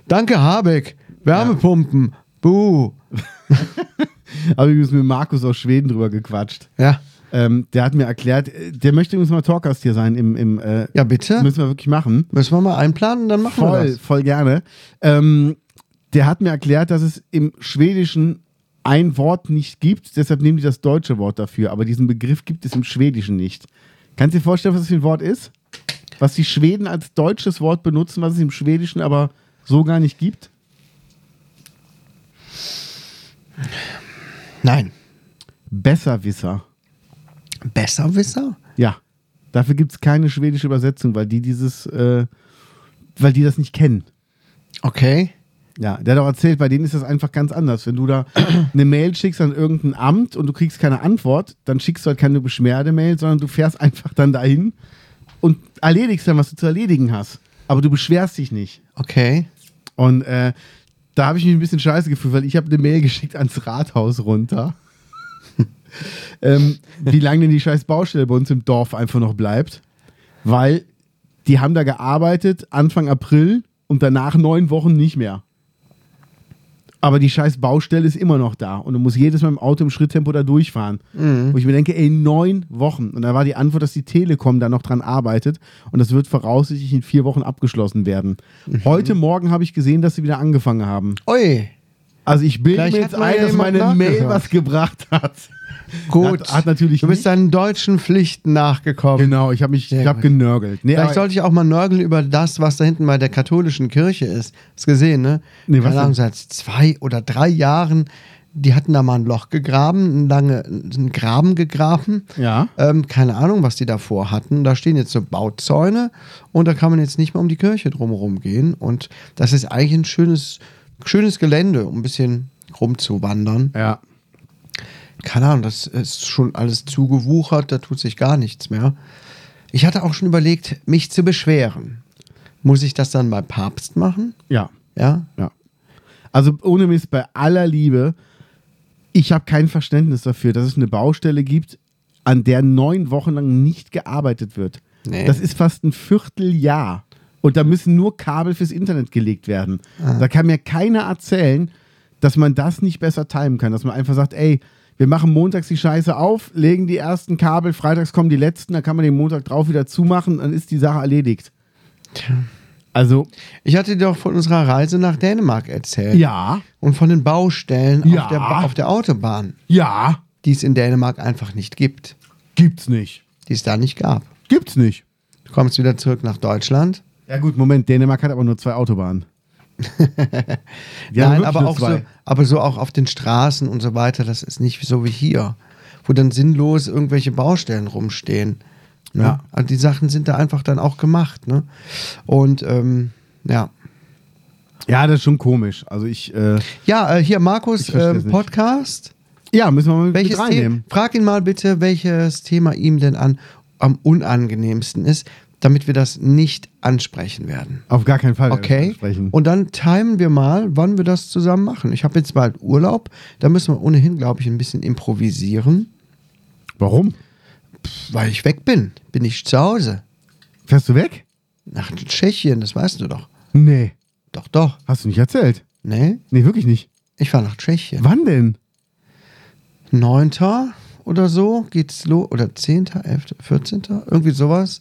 Danke, Habeck. Wärmepumpen. Buh. Aber ich mit Markus aus Schweden drüber gequatscht. Ja. Ähm, der hat mir erklärt, äh, der möchte übrigens mal Talkgast hier sein im, im äh, Ja, bitte. müssen wir wirklich machen. Müssen wir mal einplanen, dann machen wir Voll, das. voll gerne. Ähm, der hat mir erklärt, dass es im Schwedischen ein Wort nicht gibt, deshalb nehmen die das deutsche Wort dafür, aber diesen Begriff gibt es im Schwedischen nicht. Kannst du dir vorstellen, was das für ein Wort ist? Was die Schweden als deutsches Wort benutzen, was es im Schwedischen aber so gar nicht gibt? Nein. Besserwisser. Besserwisser? Ja. Dafür gibt es keine schwedische Übersetzung, weil die dieses, äh, weil die das nicht kennen. Okay. Ja, der hat auch erzählt, bei denen ist das einfach ganz anders. Wenn du da eine Mail schickst an irgendein Amt und du kriegst keine Antwort, dann schickst du halt keine Beschwerdemail, sondern du fährst einfach dann dahin und erledigst dann, was du zu erledigen hast. Aber du beschwerst dich nicht. Okay. Und äh, da habe ich mich ein bisschen scheiße gefühlt, weil ich habe eine Mail geschickt ans Rathaus runter. Ähm, wie lange denn die scheiß Baustelle bei uns im Dorf einfach noch bleibt. Weil die haben da gearbeitet Anfang April und danach neun Wochen nicht mehr. Aber die scheiß Baustelle ist immer noch da und du musst jedes Mal im Auto im Schritttempo da durchfahren. Wo ich mir denke, ey, neun Wochen. Und da war die Antwort, dass die Telekom da noch dran arbeitet und das wird voraussichtlich in vier Wochen abgeschlossen werden. Heute Morgen habe ich gesehen, dass sie wieder angefangen haben. Ui. Also ich bilde Vielleicht mir jetzt ein, dass meine Mail was gebracht hat. Gut. Hat, hat natürlich du bist nicht. deinen deutschen Pflichten nachgekommen. Genau, ich habe mich Sehr ich hab gut. genörgelt. Nee, Vielleicht sollte ich auch mal nörgeln über das, was da hinten bei der katholischen Kirche ist. Hast gesehen, ne? Nee, was Keine Ahnung, denn? seit zwei oder drei Jahren, die hatten da mal ein Loch gegraben, ein lange, einen Graben gegraben. Ja. Ähm, keine Ahnung, was die davor hatten. Da stehen jetzt so Bauzäune und da kann man jetzt nicht mehr um die Kirche drumherum gehen. Und das ist eigentlich ein schönes, schönes Gelände, um ein bisschen rumzuwandern. ja. Keine Ahnung, das ist schon alles zugewuchert, da tut sich gar nichts mehr. Ich hatte auch schon überlegt, mich zu beschweren. Muss ich das dann beim Papst machen? Ja. Ja? Ja. Also ohne Mist, bei aller Liebe, ich habe kein Verständnis dafür, dass es eine Baustelle gibt, an der neun Wochen lang nicht gearbeitet wird. Nee. Das ist fast ein Vierteljahr. Und da müssen nur Kabel fürs Internet gelegt werden. Da kann mir keiner erzählen, dass man das nicht besser timen kann. Dass man einfach sagt, ey, wir machen montags die Scheiße auf, legen die ersten Kabel, freitags kommen die letzten, dann kann man den Montag drauf wieder zumachen, dann ist die Sache erledigt. Also, Ich hatte dir doch von unserer Reise nach Dänemark erzählt. ja, Und von den Baustellen Ja. auf, der, auf der Autobahn, ja, die es in Dänemark einfach nicht gibt. gibt's nicht. Die es da nicht gab. Gibt's nicht. Du kommst wieder zurück nach Deutschland. Ja gut, Moment, Dänemark hat aber nur zwei Autobahnen. Nein, aber auch, so, zwei. aber so auch auf den Straßen und so weiter, das ist nicht so wie hier, wo dann sinnlos irgendwelche Baustellen rumstehen. Ne? Ja. Also die Sachen sind da einfach dann auch gemacht. Ne? Und ähm, ja. Ja, das ist schon komisch. Also ich, äh, Ja, äh, hier Markus nicht. Podcast. ja, müssen wir mal mit Welches Thema? reinnehmen. Frag ihn mal bitte, welches Thema ihm denn an, am unangenehmsten ist, damit wir das nicht ansprechen werden. Auf gar keinen Fall. Okay. Und dann timen wir mal, wann wir das zusammen machen. Ich habe jetzt bald Urlaub. Da müssen wir ohnehin, glaube ich, ein bisschen improvisieren, Warum? weil ich weg bin. Bin ich zu Hause. Fährst du weg? Nach Tschechien, das weißt du doch. Nee. Doch, doch. Hast du nicht erzählt? Nee, Nee, wirklich nicht. ich fahre nach Tschechien. Wann denn? 9. oder so geht's los. Oder 10., 11., 14., irgendwie sowas.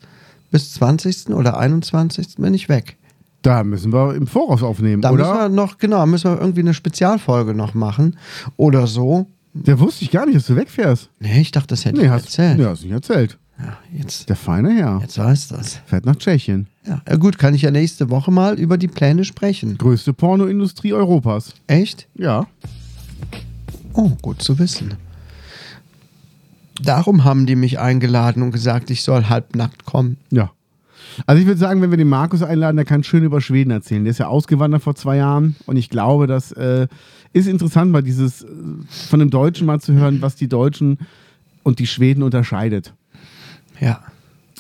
Bis 20. oder 21. bin ich weg. Da müssen wir im Voraus aufnehmen, Da müssen wir oder? noch, genau, müssen wir irgendwie eine Spezialfolge noch machen. Oder so. Der wusste ich gar nicht, dass du wegfährst. Nee, ich dachte, das hätte Nee, ich hast, erzählt. nee, hast du nicht erzählt. Ja, jetzt, Der feine Herr jetzt weiß das. fährt nach Tschechien. Ja. ja, gut, kann ich ja nächste Woche mal über die Pläne sprechen. Größte Pornoindustrie Europas. Echt? Ja. Oh, gut zu wissen. Darum haben die mich eingeladen und gesagt, ich soll halbnackt kommen. Ja. Also ich würde sagen, wenn wir den Markus einladen, der kann schön über Schweden erzählen. Der ist ja ausgewandert vor zwei Jahren und ich glaube, das äh, ist interessant, mal dieses äh, von dem Deutschen mal zu hören, was die Deutschen und die Schweden unterscheidet. Ja.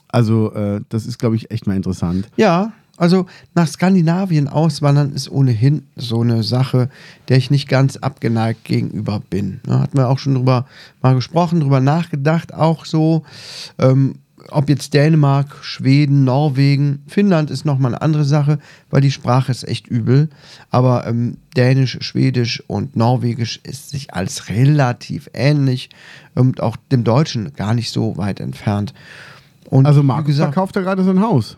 Also äh, das ist, glaube ich, echt mal interessant. Ja, also nach Skandinavien auswandern ist ohnehin so eine Sache, der ich nicht ganz abgeneigt gegenüber bin. Da hatten wir auch schon drüber mal gesprochen, drüber nachgedacht, auch so, ähm, ob jetzt Dänemark, Schweden, Norwegen, Finnland ist nochmal eine andere Sache, weil die Sprache ist echt übel. Aber ähm, Dänisch, Schwedisch und Norwegisch ist sich als relativ ähnlich und auch dem Deutschen gar nicht so weit entfernt. Und Also Markus gesagt, verkauft ja gerade sein Haus.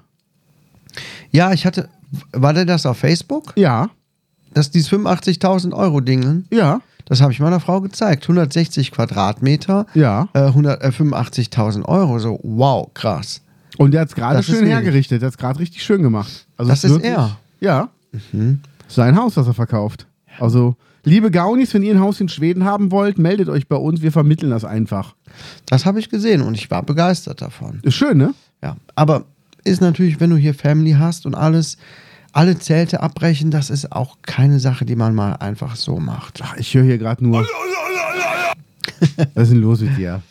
Ja, ich hatte, war denn das auf Facebook? Ja, Das dieses 85.000 Euro Ding, ja, das habe ich meiner Frau gezeigt. 160 Quadratmeter, ja. äh, 100, äh, 85.000 Euro. So, wow, krass. Und der hat es gerade schön hergerichtet. Der hat es gerade richtig schön gemacht. Also Das ist er. Ja. Sein Haus, das er verkauft. Also, liebe Gaunis, wenn ihr ein Haus in Schweden haben wollt, meldet euch bei uns. Wir vermitteln das einfach. Das habe ich gesehen und ich war begeistert davon. Ist schön, ne? Ja, aber ist natürlich, wenn du hier Family hast und alles, alle Zelte abbrechen, das ist auch keine Sache, die man mal einfach so macht. Ach, ich höre hier gerade nur. Was ist denn los mit dir?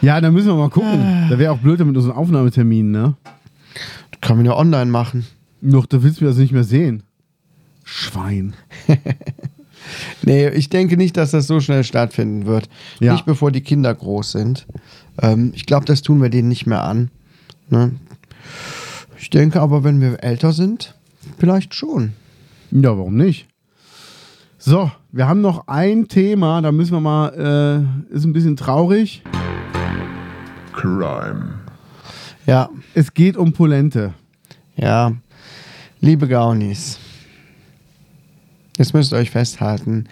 Ja, dann müssen wir mal gucken. Da wäre auch blöd mit unseren Aufnahmeterminen, ne? Kann man ja online machen. Noch, da willst du das nicht mehr sehen. Schwein. Nee, ich denke nicht, dass das so schnell stattfinden wird. Ja. Nicht bevor die Kinder groß sind. Ähm, ich glaube, das tun wir denen nicht mehr an. Ne? Ich denke aber, wenn wir älter sind, vielleicht schon. Ja, warum nicht? So, wir haben noch ein Thema, da müssen wir mal, äh, ist ein bisschen traurig. Crime. Ja, Es geht um Polente. ja. Liebe Gaunis, jetzt müsst ihr euch festhalten.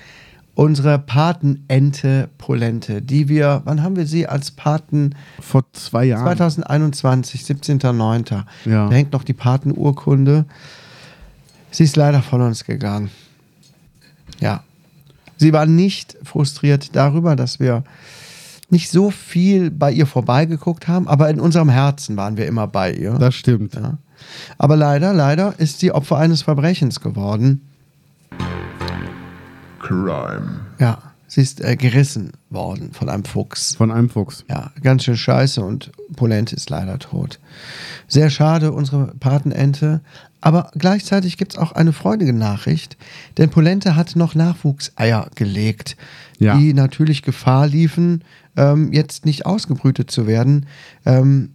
Unsere Patenente Polente, die wir, wann haben wir sie als Paten? Vor zwei Jahren. 2021, 17.09. Ja. Da hängt noch die Patenurkunde. Sie ist leider von uns gegangen. Ja. Sie war nicht frustriert darüber, dass wir nicht so viel bei ihr vorbeigeguckt haben, aber in unserem Herzen waren wir immer bei ihr. Das stimmt. ja. Aber leider, leider ist sie Opfer eines Verbrechens geworden. Crime. Ja, sie ist äh, gerissen worden von einem Fuchs. Von einem Fuchs. Ja, ganz schön scheiße und Polente ist leider tot. Sehr schade, unsere Patenente. Aber gleichzeitig gibt es auch eine freudige Nachricht, denn Polente hat noch Nachwuchseier gelegt, Ja. die natürlich Gefahr liefen, ähm, jetzt nicht ausgebrütet zu werden. Ähm,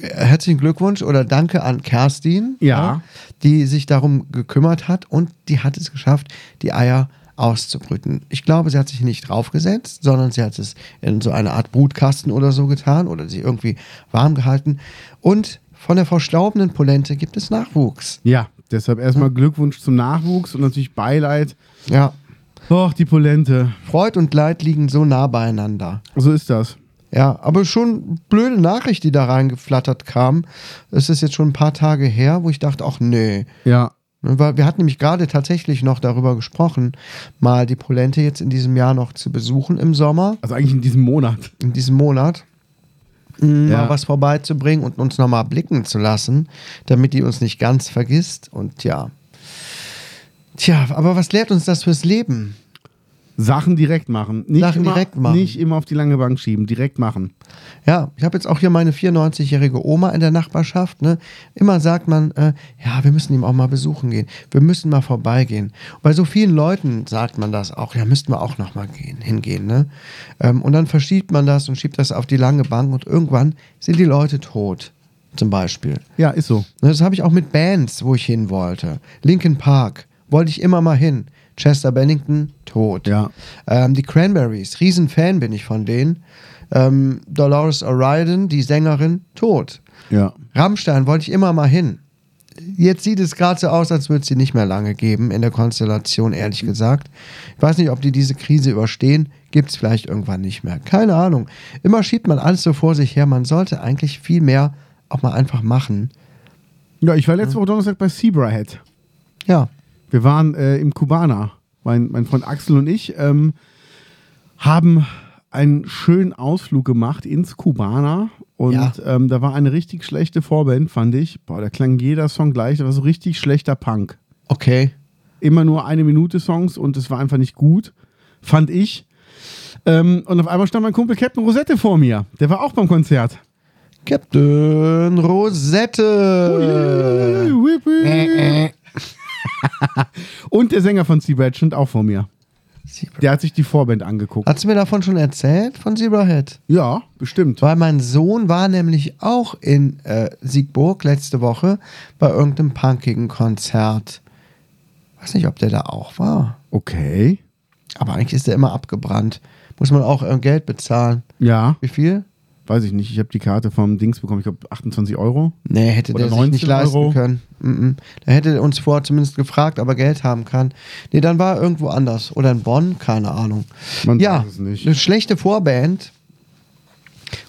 herzlichen Glückwunsch oder danke an Kerstin, Ja. die sich darum gekümmert hat und die hat es geschafft, die Eier auszubrüten. Ich glaube, sie hat sich nicht draufgesetzt, sondern sie hat es in so eine Art Brutkasten oder so getan oder sie irgendwie warm gehalten. Und von der verstorbenen Polente gibt es Nachwuchs. Ja, deshalb erstmal Glückwunsch zum Nachwuchs und natürlich Beileid. Ja, Och, die Polente. Freud und Leid liegen so nah beieinander. So ist das. Ja, aber schon blöde Nachricht, die da reingeflattert kam. Es ist jetzt schon ein paar Tage her, wo ich dachte, ach nee. Ja. Ne, Weil wir hatten nämlich gerade tatsächlich noch darüber gesprochen, mal die Polente jetzt in diesem Jahr noch zu besuchen im Sommer, Also eigentlich in diesem Monat. in diesem Monat. mh, Ja. mal was vorbeizubringen und uns nochmal blicken zu lassen, damit die uns nicht ganz vergisst. Und ja. Tja, aber was lehrt uns das fürs Leben? Sachen direkt machen. Nicht Sachen immer, direkt machen. Nicht immer auf die lange Bank schieben, direkt machen. Ja, ich habe jetzt auch hier meine 94-jährige Oma in der Nachbarschaft. Ne? Immer sagt man, äh, ja, wir müssen ihm auch mal besuchen gehen. Wir müssen mal vorbeigehen. Und bei so vielen Leuten sagt man das auch, ja, müssten wir auch noch mal gehen, hingehen. Ne? Ähm, und dann verschiebt man das und schiebt das auf die lange Bank und irgendwann sind die Leute tot. Zum Beispiel. Ja, ist so. Das habe ich auch mit Bands, wo ich hin wollte. Linkin Park, wollte ich immer mal hin. Chester Bennington, tot. Ja. Ähm, die Cranberries, Riesenfan bin ich von denen. Ähm, Dolores O'Riordan, die Sängerin, tot. Ja. Rammstein wollte ich immer mal hin. Jetzt sieht es gerade so aus, als würde es sie nicht mehr lange geben in der Konstellation, ehrlich gesagt. Ich weiß nicht, ob die diese Krise überstehen. Gibt es vielleicht irgendwann nicht mehr. Keine Ahnung. Immer schiebt man alles so vor sich her. Man sollte eigentlich viel mehr auch mal einfach machen. Ja, ich war letzte Woche Donnerstag bei Zebrahead. Ja. Wir waren äh, im Kubaner. Mein, mein Freund Axel und ich ähm, haben einen schönen Ausflug gemacht ins Kubaner. Und Ja. ähm, da war eine richtig schlechte Vorband, fand ich. Boah, da klang jeder Song gleich. Das war so richtig schlechter Punk. Okay. Immer nur eine Minute Songs und es war einfach nicht gut, fand ich. Ähm, und auf einmal stand mein Kumpel Captain Rosette vor mir. Der war auch beim Konzert. Captain Rosette. Whippy. und der Sänger von Seabed stand auch vor mir. Der hat sich die Vorband angeguckt. Hast du mir davon schon erzählt, von Zebrahead? Ja, bestimmt. Weil mein Sohn war nämlich auch in äh, Siegburg letzte Woche bei irgendeinem punkigen Konzert. Weiß nicht, ob der da auch war. Okay. Aber eigentlich ist der immer abgebrannt. Muss man auch äh, Geld bezahlen. Ja, Wie viel? Weiß ich nicht. Ich habe die Karte vom Dings bekommen. Ich glaube 28 Euro. Nee, hätte Oder der sich nicht 19 leisten Euro. können. Mhm. Der hätte uns vorher zumindest gefragt, ob er Geld haben kann. Nee, dann war er irgendwo anders. Oder in Bonn, keine Ahnung. Man ja, weiß es nicht. eine schlechte Vorband.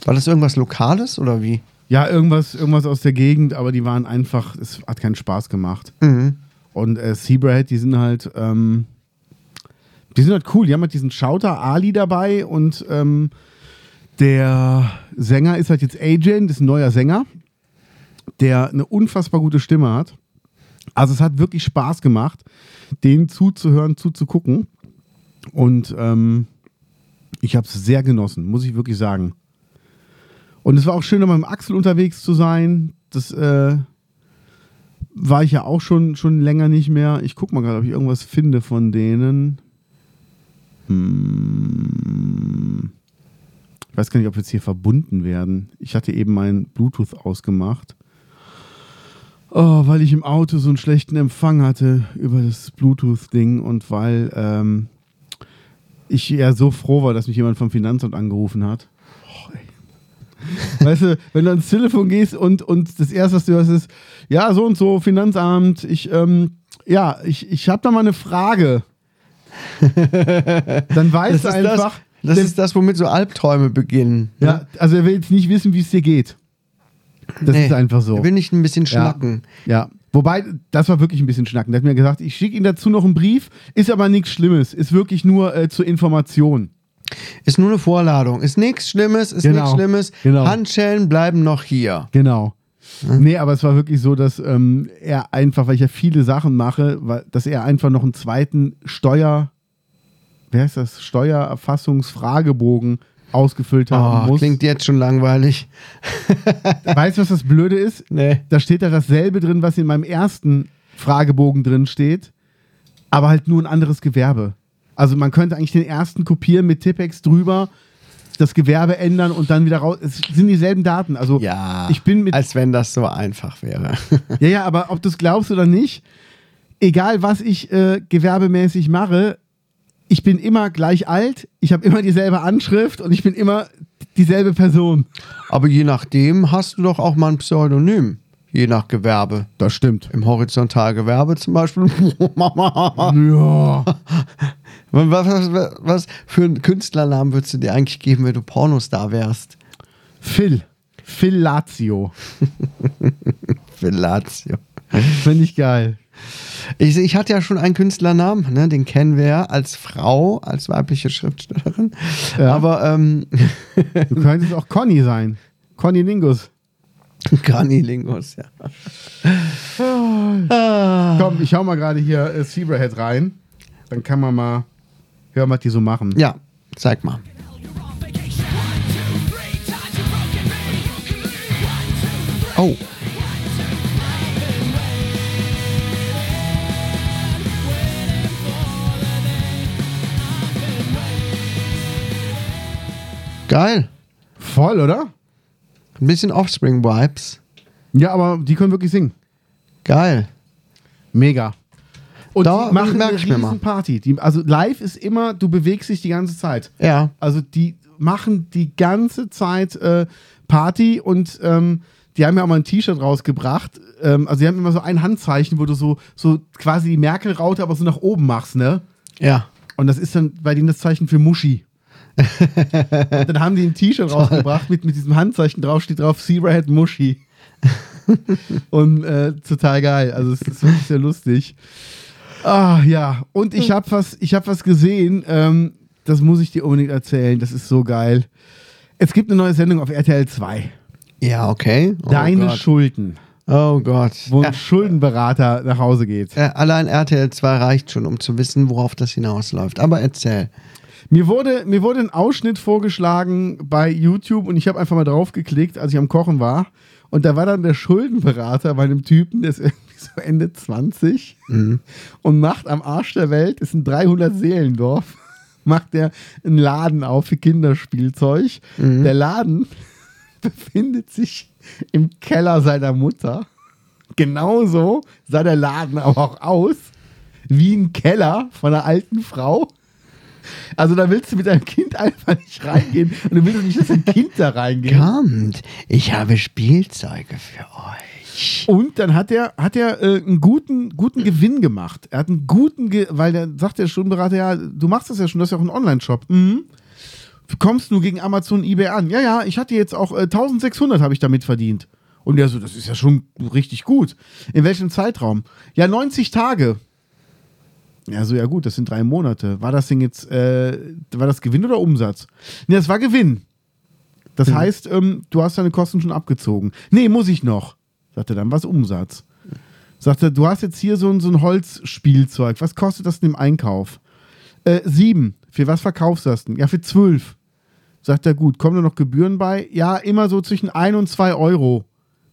War das irgendwas Lokales oder wie? Ja, irgendwas, irgendwas aus der Gegend, aber die waren einfach, es hat keinen Spaß gemacht. Mhm. Und äh, Zebrahead, die sind halt, ähm, die sind halt cool. Die haben halt diesen Schauter Ali dabei und ähm, der Sänger ist halt jetzt Agent, ist ein neuer Sänger, der eine unfassbar gute Stimme hat. Also es hat wirklich Spaß gemacht, denen zuzuhören, zuzugucken. Und ähm, ich habe es sehr genossen, muss ich wirklich sagen. Und es war auch schön, mit dem Axel unterwegs zu sein. Das äh, war ich ja auch schon, schon länger nicht mehr. Ich guck mal gerade, ob ich irgendwas finde von denen. Hm. Ich weiß gar nicht, ob wir jetzt hier verbunden werden. Ich hatte eben mein Bluetooth ausgemacht. Oh, weil ich im Auto so einen schlechten Empfang hatte über das Bluetooth-Ding und weil ähm, ich ja so froh war, dass mich jemand vom Finanzamt angerufen hat. Oh. Weißt du, wenn du ans Telefon gehst und, und das erste, was du hörst, ist, ja, so und so, Finanzamt, ich, ähm, ja, ich, ich habe da mal eine Frage. Dann weißt Das du einfach, das, der- ist das, womit so Albträume beginnen. ne? ja, also er will jetzt nicht wissen, wie es dir geht. Das Nee, ist einfach so. Er will nicht ein bisschen Ja. schnacken. Ja. Wobei, das war wirklich ein bisschen schnacken. Der hat mir gesagt, ich schicke ihm dazu noch einen Brief, ist aber nichts Schlimmes, ist wirklich nur äh, zur Information. Ist nur eine Vorladung. Ist nichts Schlimmes, ist Genau, nichts Schlimmes. genau. Handschellen bleiben noch hier. Genau. Nee, aber es war wirklich so, dass ähm, er einfach, weil ich ja viele Sachen mache, weil, dass er einfach noch einen zweiten Steuer, wer heißt das, Steuererfassungsfragebogen ausgefüllt haben Oh, muss. klingt jetzt schon langweilig. Weißt du, was das Blöde ist? Nee. Da steht da dasselbe drin, was in meinem ersten Fragebogen drin steht, aber halt nur ein anderes Gewerbe. Also man könnte eigentlich den ersten kopieren mit Tippex drüber, das Gewerbe ändern und dann wieder raus. Es sind dieselben Daten. Also Ja. ich bin mit Als wenn das so einfach wäre. Ja, ja, aber ob du es glaubst oder nicht, egal was ich äh, gewerbemäßig mache, ich bin immer gleich alt, ich habe immer dieselbe Anschrift und ich bin immer dieselbe Person. Aber je nachdem hast du doch auch mal ein Pseudonym. Je nach Gewerbe. Das stimmt. Im Horizontalgewerbe zum Beispiel. Ja. was, was, was für einen Künstlernamen würdest du dir eigentlich geben, wenn du Pornostar wärst? Phil. Phil Lazio. Fellatio. Finde ich geil. Ich, ich hatte ja schon einen Künstlernamen, ne? den kennen wir ja als Frau, als weibliche Schriftstellerin. Ja. Aber ähm, Du könntest auch Conny sein. Conny-Lingus. Granilingus, ja. Ah. Komm, ich hau mal gerade hier äh, Zebrahead rein. Dann kann man mal hören, was die so machen. Ja, zeig mal. Oh. Geil. Voll, oder? Ein bisschen Offspring-Vibes. Ja, aber die können wirklich singen. Geil. Mega. Und Da die machen merk eine ich mir mal. Party. Die, also live ist immer, du bewegst dich die ganze Zeit. Ja. Also die machen die ganze Zeit äh, Party und ähm, die haben ja auch mal ein T-Shirt rausgebracht. Ähm, also die haben immer so ein Handzeichen, wo du so, so quasi die Merkel-Raute aber so nach oben machst, ne? Ja. Und das ist dann bei denen das Zeichen für Muschi. dann haben die ein T-Shirt rausgebracht mit, mit diesem Handzeichen drauf, steht drauf Zebrahead Muschi. und äh, total geil. Also es ist wirklich sehr lustig. Ah, ja. Und ich habe was, ich was gesehen, ähm, das muss ich dir unbedingt erzählen. Das ist so geil. Es gibt eine neue Sendung auf RTL 2. Ja, okay. Oh Deine Gott. Schulden. Oh Gott. Wo Ja, ein Schuldenberater nach Hause geht. allein RTL 2 reicht schon, um zu wissen, worauf das hinausläuft. Aber erzähl. Mir wurde, mir wurde ein Ausschnitt vorgeschlagen bei YouTube und ich habe einfach mal draufgeklickt, als ich am Kochen war. Und da war dann der Schuldenberater bei einem Typen, der ist irgendwie so Ende 20 und macht am Arsch der Welt, ist ein 300 Seelendorf, macht der einen Laden auf für Kinderspielzeug. Der Laden befindet sich im Keller seiner Mutter. Genauso sah der Laden aber auch aus wie ein Keller von einer alten Frau. Also da willst du mit deinem Kind einfach nicht reingehen und du willst nicht, dass dein Kind da reingeht. Kommt, ich habe Spielzeuge für euch. Und dann hat er, hat er äh, einen guten, guten Gewinn gemacht. Er hat einen guten, Ge weil der sagt der Stundenberater, ja, du machst das ja schon, du hast ja auch einen Online-Shop. Mhm. Kommst du gegen Amazon eBay an? Ja, ja, ich hatte jetzt auch äh, 1600 habe ich damit verdient. Und der so, das ist ja schon richtig gut. In welchem Zeitraum? Ja, 90 Tage. Ja, so, ja gut, das sind drei Monate. War das Ding jetzt, äh, war das Gewinn oder Umsatz? Nee, das war Gewinn. Das heißt, ähm, du hast deine Kosten schon abgezogen. Nee, muss ich noch. Sagt er dann, was Umsatz? Sagt er, du hast jetzt hier so ein, so ein Holzspielzeug. Was kostet das denn im Einkauf? Äh, sieben. Für was verkaufst du das denn? Ja, für zwölf. Sagt er, gut, kommen da noch Gebühren bei? Ja, immer so zwischen ein und zwei Euro.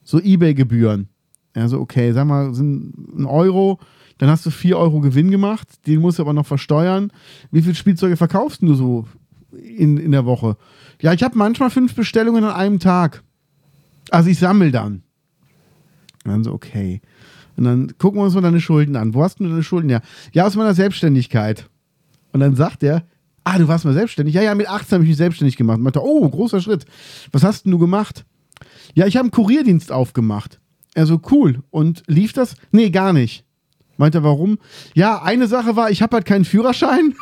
So Ebay-Gebühren. Ja, so, okay, sag mal, sind ein Euro, dann hast du vier Euro Gewinn gemacht, den musst du aber noch versteuern. Wie viele Spielzeuge verkaufst du so in, in der Woche? Ja, ich habe manchmal fünf Bestellungen an einem Tag. Also ich sammle dann. Und dann so, okay. Und dann gucken wir uns mal deine Schulden an. Wo hast du deine Schulden her? Ja, aus meiner Selbstständigkeit. Und dann sagt er, ah, du warst mal selbstständig? Ja, ja, mit 18 habe ich mich selbstständig gemacht. Und meinte, oh, großer Schritt. Was hast denn du gemacht? Ja, ich habe einen Kurierdienst aufgemacht. Er so, cool. Und lief das? Nee, gar nicht. Meinte er, warum? Ja, eine Sache war, ich habe halt keinen Führerschein.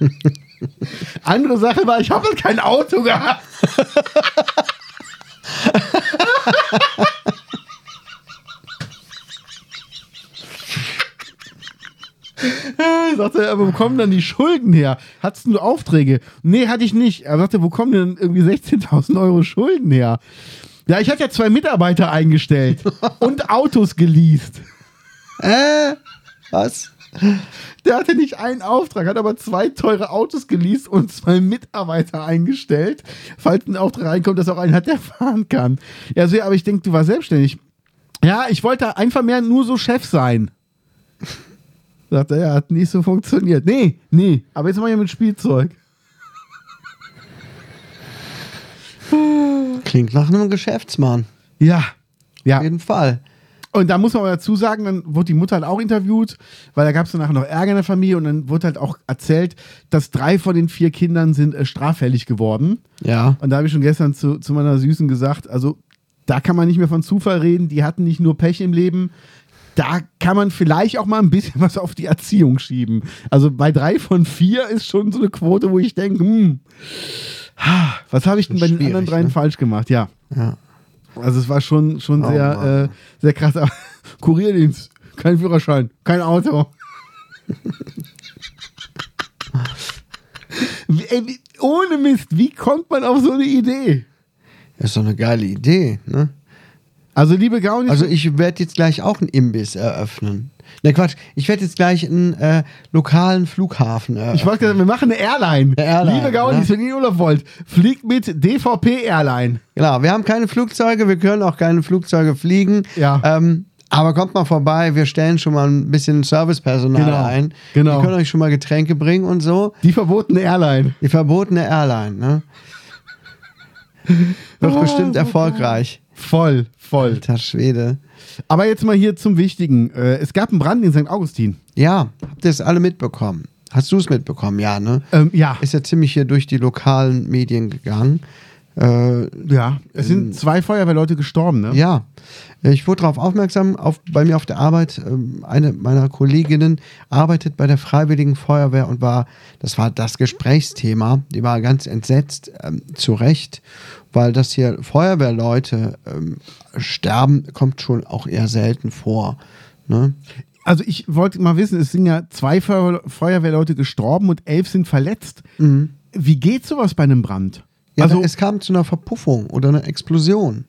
Andere Sache war, ich habe halt kein Auto gehabt. sagte er, aber wo kommen dann die Schulden her? Hattest du Aufträge? Nee, hatte ich nicht. Er sagte, wo kommen denn irgendwie 16.000 Euro Schulden her? Ja, ich hatte ja zwei Mitarbeiter eingestellt und Autos geleast. Äh, was? Der hatte nicht einen Auftrag, hat aber zwei teure Autos geleast und zwei Mitarbeiter eingestellt, falls ein Auftrag reinkommt, dass auch einen hat, der fahren kann. Ja, so, ja, aber ich denke, du warst selbstständig. Ja, ich wollte einfach mehr nur so Chef sein. Sagt er, ja, hat nicht so funktioniert. Nee, nee, aber jetzt mal hier mit Spielzeug. Klingt nach einem Geschäftsmann. Ja, ja. Auf jeden Fall. Und da muss man aber dazu sagen, dann wurde die Mutter halt auch interviewt, weil da gab es nachher noch Ärger in der Familie und dann wurde halt auch erzählt, dass drei von den vier Kindern sind äh, straffällig geworden. Ja. Und da habe ich schon gestern zu, zu meiner Süßen gesagt, also da kann man nicht mehr von Zufall reden, die hatten nicht nur Pech im Leben, da kann man vielleicht auch mal ein bisschen was auf die Erziehung schieben. Also bei drei von vier ist schon so eine Quote, wo ich denke, hm, was habe ich denn bei den anderen dreien ne? falsch gemacht? Ja. Ja. Also es war schon, schon Oh sehr, äh, sehr krass. Aber Kurierdienst, kein Führerschein, kein Auto. Ey, ohne Mist, wie kommt man auf so eine Idee? Ist doch eine geile Idee, ne? Also, liebe Gaunis, Also ich werde jetzt gleich auch einen Imbiss eröffnen. Ne, Quatsch. Ich werde jetzt gleich einen äh, lokalen Flughafen eröffnen. ich wollte sagen, wir machen eine Airline. Eine Airline, liebe Gaunis, ne? wenn ihr Urlaub wollt, fliegt mit DVP Airline. Genau, wir haben keine Flugzeuge, wir können auch keine Flugzeuge fliegen. Ja. Ähm, aber kommt mal vorbei, wir stellen schon mal ein bisschen Servicepersonal Genau, ein. genau. Die können euch schon mal Getränke bringen und so. Die verbotene Airline. Die verbotene Airline, ne? Wird Oh, bestimmt erfolgreich. Voll, voll. Alter Schwede. Aber jetzt mal hier zum Wichtigen. Äh, es gab einen Brand in St. Augustin. Ja, habt ihr es alle mitbekommen? Hast du es mitbekommen? Ja, ne? Ähm, ja. Ist ja ziemlich hier durch die lokalen Medien gegangen. Äh, Ja, es sind zwei Feuerwehrleute gestorben, ne? Ja, ich wurde darauf aufmerksam, auf, bei mir auf der Arbeit, ähm, eine meiner Kolleginnen arbeitet bei der Freiwilligen Feuerwehr und war, das war das Gesprächsthema, die war ganz entsetzt, ähm, zu Recht, weil das hier Feuerwehrleute ähm, sterben, kommt schon auch eher selten vor. Ne? Also ich wollte mal wissen, es sind ja zwei Feuer Feuerwehrleute gestorben und elf sind verletzt. Wie geht sowas bei einem Brand? Ja, also, es kam zu einer Verpuffung oder einer Explosion.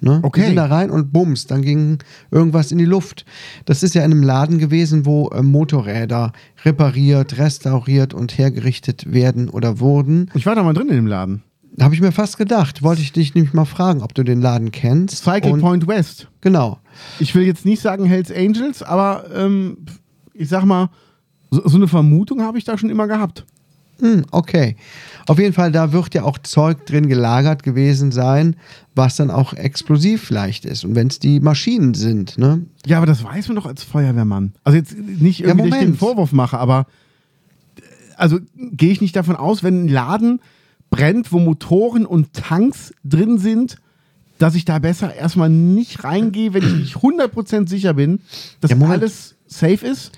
Ne? Okay. Die sind da rein und bums, dann ging irgendwas in die Luft. Das ist ja in einem Laden gewesen, wo äh, Motorräder repariert, restauriert und hergerichtet werden oder wurden. ich war da mal drin in dem Laden. Habe ich mir fast gedacht, wollte ich dich nämlich mal fragen, ob du den Laden kennst. Cycle Und- Point West. Genau. Ich will jetzt nicht sagen Hells Angels, aber ähm, ich sag mal, so, so eine Vermutung habe ich da schon immer gehabt. Hm, okay. Auf jeden Fall, da wird ja auch Zeug drin gelagert gewesen sein, was dann auch explosiv vielleicht ist. Und wenn es die Maschinen sind, ne? Ja, aber das weiß man doch als Feuerwehrmann. Also jetzt nicht Ja, irgendwie, dass ich den. Vorwurf mache, aber äh, also gehe ich nicht davon aus, wenn ein Laden brennt, wo Motoren und Tanks drin sind, dass ich da besser erstmal nicht reingehe, wenn ich nicht 100% sicher bin, dass Ja, alles safe ist.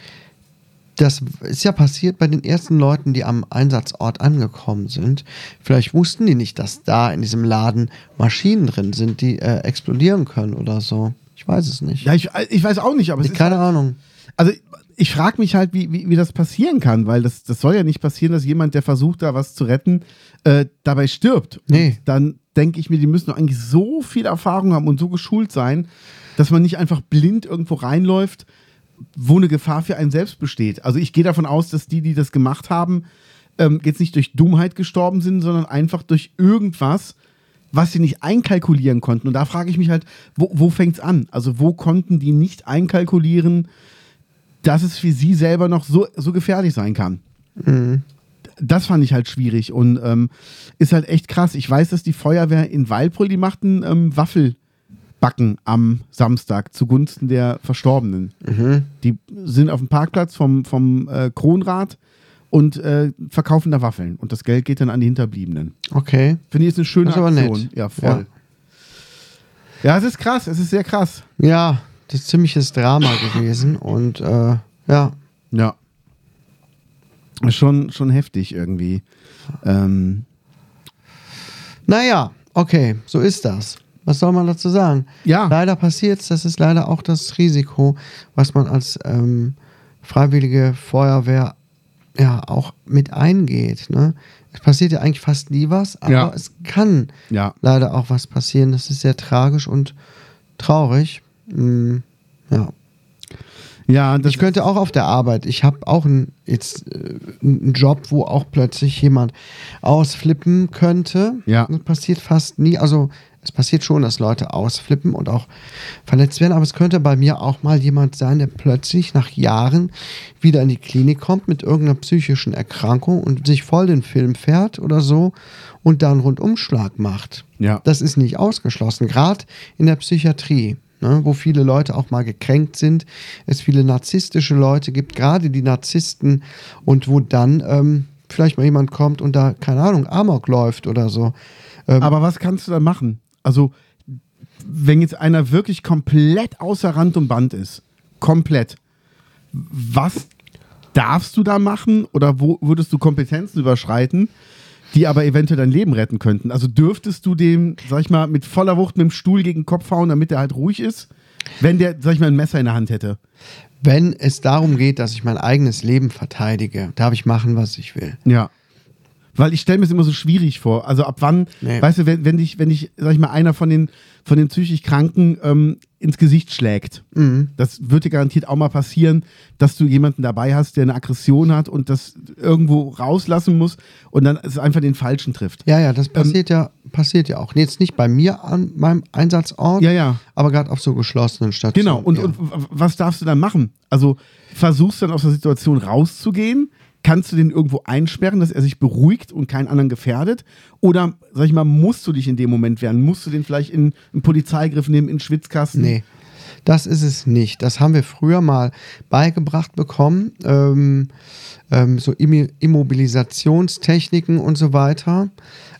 Das ist ja passiert bei den ersten Leuten, die am Einsatzort angekommen sind. Vielleicht wussten die nicht, dass da in diesem Laden Maschinen drin sind, die äh, explodieren können oder so. Ich weiß es nicht. Ja, ich, ich weiß auch nicht, aber es ist Keine Ahnung. Also ich frage mich halt, wie, wie, wie das passieren kann, weil das, das soll ja nicht passieren, dass jemand, der versucht, da was zu retten, äh, dabei stirbt. Nee. Und dann denke ich mir, die müssen doch eigentlich so viel Erfahrung haben und so geschult sein, dass man nicht einfach blind irgendwo reinläuft, wo eine Gefahr für einen selbst besteht. Also ich gehe davon aus, dass die, die das gemacht haben, ähm, jetzt nicht durch Dummheit gestorben sind, sondern einfach durch irgendwas, was sie nicht einkalkulieren konnten. Und da frage ich mich halt, wo, wo fängt es an? Also wo konnten die nicht einkalkulieren, dass es für sie selber noch so, so gefährlich sein kann? Das fand ich halt schwierig und ähm, ist halt echt krass. Ich weiß, dass die Feuerwehr in Weilbrüll, die machten ähm, Waffelbacken am Samstag zugunsten der Verstorbenen. Die sind auf dem Parkplatz vom, vom äh, Kronrad und äh, verkaufen da Waffeln. Und das Geld geht dann an die Hinterbliebenen. Okay. Finde ich ist eine schöne Das ist Aktion. nett. Ja, voll. Ja. es ist krass, es ist sehr krass. Ja, ziemliches Drama gewesen und äh, ja. Ja. Ist Schon, schon heftig irgendwie. Ähm, Naja, okay, so ist das. Was soll man dazu sagen? Ja. Leider passiert es, das ist leider auch das Risiko, was man als ähm, freiwillige Feuerwehr ja auch mit eingeht. Ne? Es passiert ja eigentlich fast nie was, aber Ja. es kann ja. leider auch was passieren. Das ist sehr tragisch und traurig. Mm, ja. Ja, das Ich könnte auch auf der Arbeit, ich habe auch einen, jetzt, äh, einen Job, wo auch plötzlich jemand ausflippen könnte. Ja. Das passiert fast nie. Also es passiert schon, dass Leute ausflippen und auch verletzt werden, aber es könnte bei mir auch mal jemand sein, der plötzlich nach Jahren wieder in die Klinik kommt mit irgendeiner psychischen Erkrankung und sich voll den Film fährt oder so und dann Rundumschlag macht. Ja. Das ist nicht ausgeschlossen, gerade in der Psychiatrie. Ne, wo viele Leute auch mal gekränkt sind, es viele narzisstische Leute gibt, gerade die Narzissten, und wo dann ähm, vielleicht mal jemand kommt und da, keine Ahnung, Amok läuft oder so. Ähm, Aber was kannst du da machen? Also, wenn jetzt einer wirklich komplett außer Rand und Band ist, komplett, was darfst du da machen oder wo würdest du Kompetenzen überschreiten, die aber eventuell dein Leben retten könnten? Also dürftest du dem, sag ich mal, mit voller Wucht mit dem Stuhl gegen den Kopf hauen, damit er halt ruhig ist, wenn der, sag ich mal, ein Messer in der Hand hätte? wenn es darum geht, dass ich mein eigenes Leben verteidige, darf ich machen, was ich will. Ja. Weil ich stelle mir es immer so schwierig vor. Also ab wann, Nee. weißt du, wenn, wenn dich, wenn dich, sag ich mal, einer von den, von den psychisch Kranken ähm, ins Gesicht schlägt. Mhm. Das wird dir garantiert auch mal passieren, dass du jemanden dabei hast, der eine Aggression hat und das irgendwo rauslassen muss und dann es einfach den Falschen trifft. Ja, ja, das passiert ja, passiert ja auch. Jetzt nicht bei mir an meinem Einsatzort, Ja, ja. aber gerade auf so geschlossenen Stationen. Genau. Und, ja. und was darfst du dann machen? Also versuchst du dann aus der Situation rauszugehen? Kannst du den irgendwo einsperren, dass er sich beruhigt und keinen anderen gefährdet? Oder, sag ich mal, musst du dich in dem Moment wehren? Musst du den vielleicht in einen Polizeigriff nehmen, in den Schwitzkasten? Nee, das ist es nicht. Das haben wir früher mal beigebracht bekommen. Ähm, ähm, so Immobilisationstechniken und so weiter.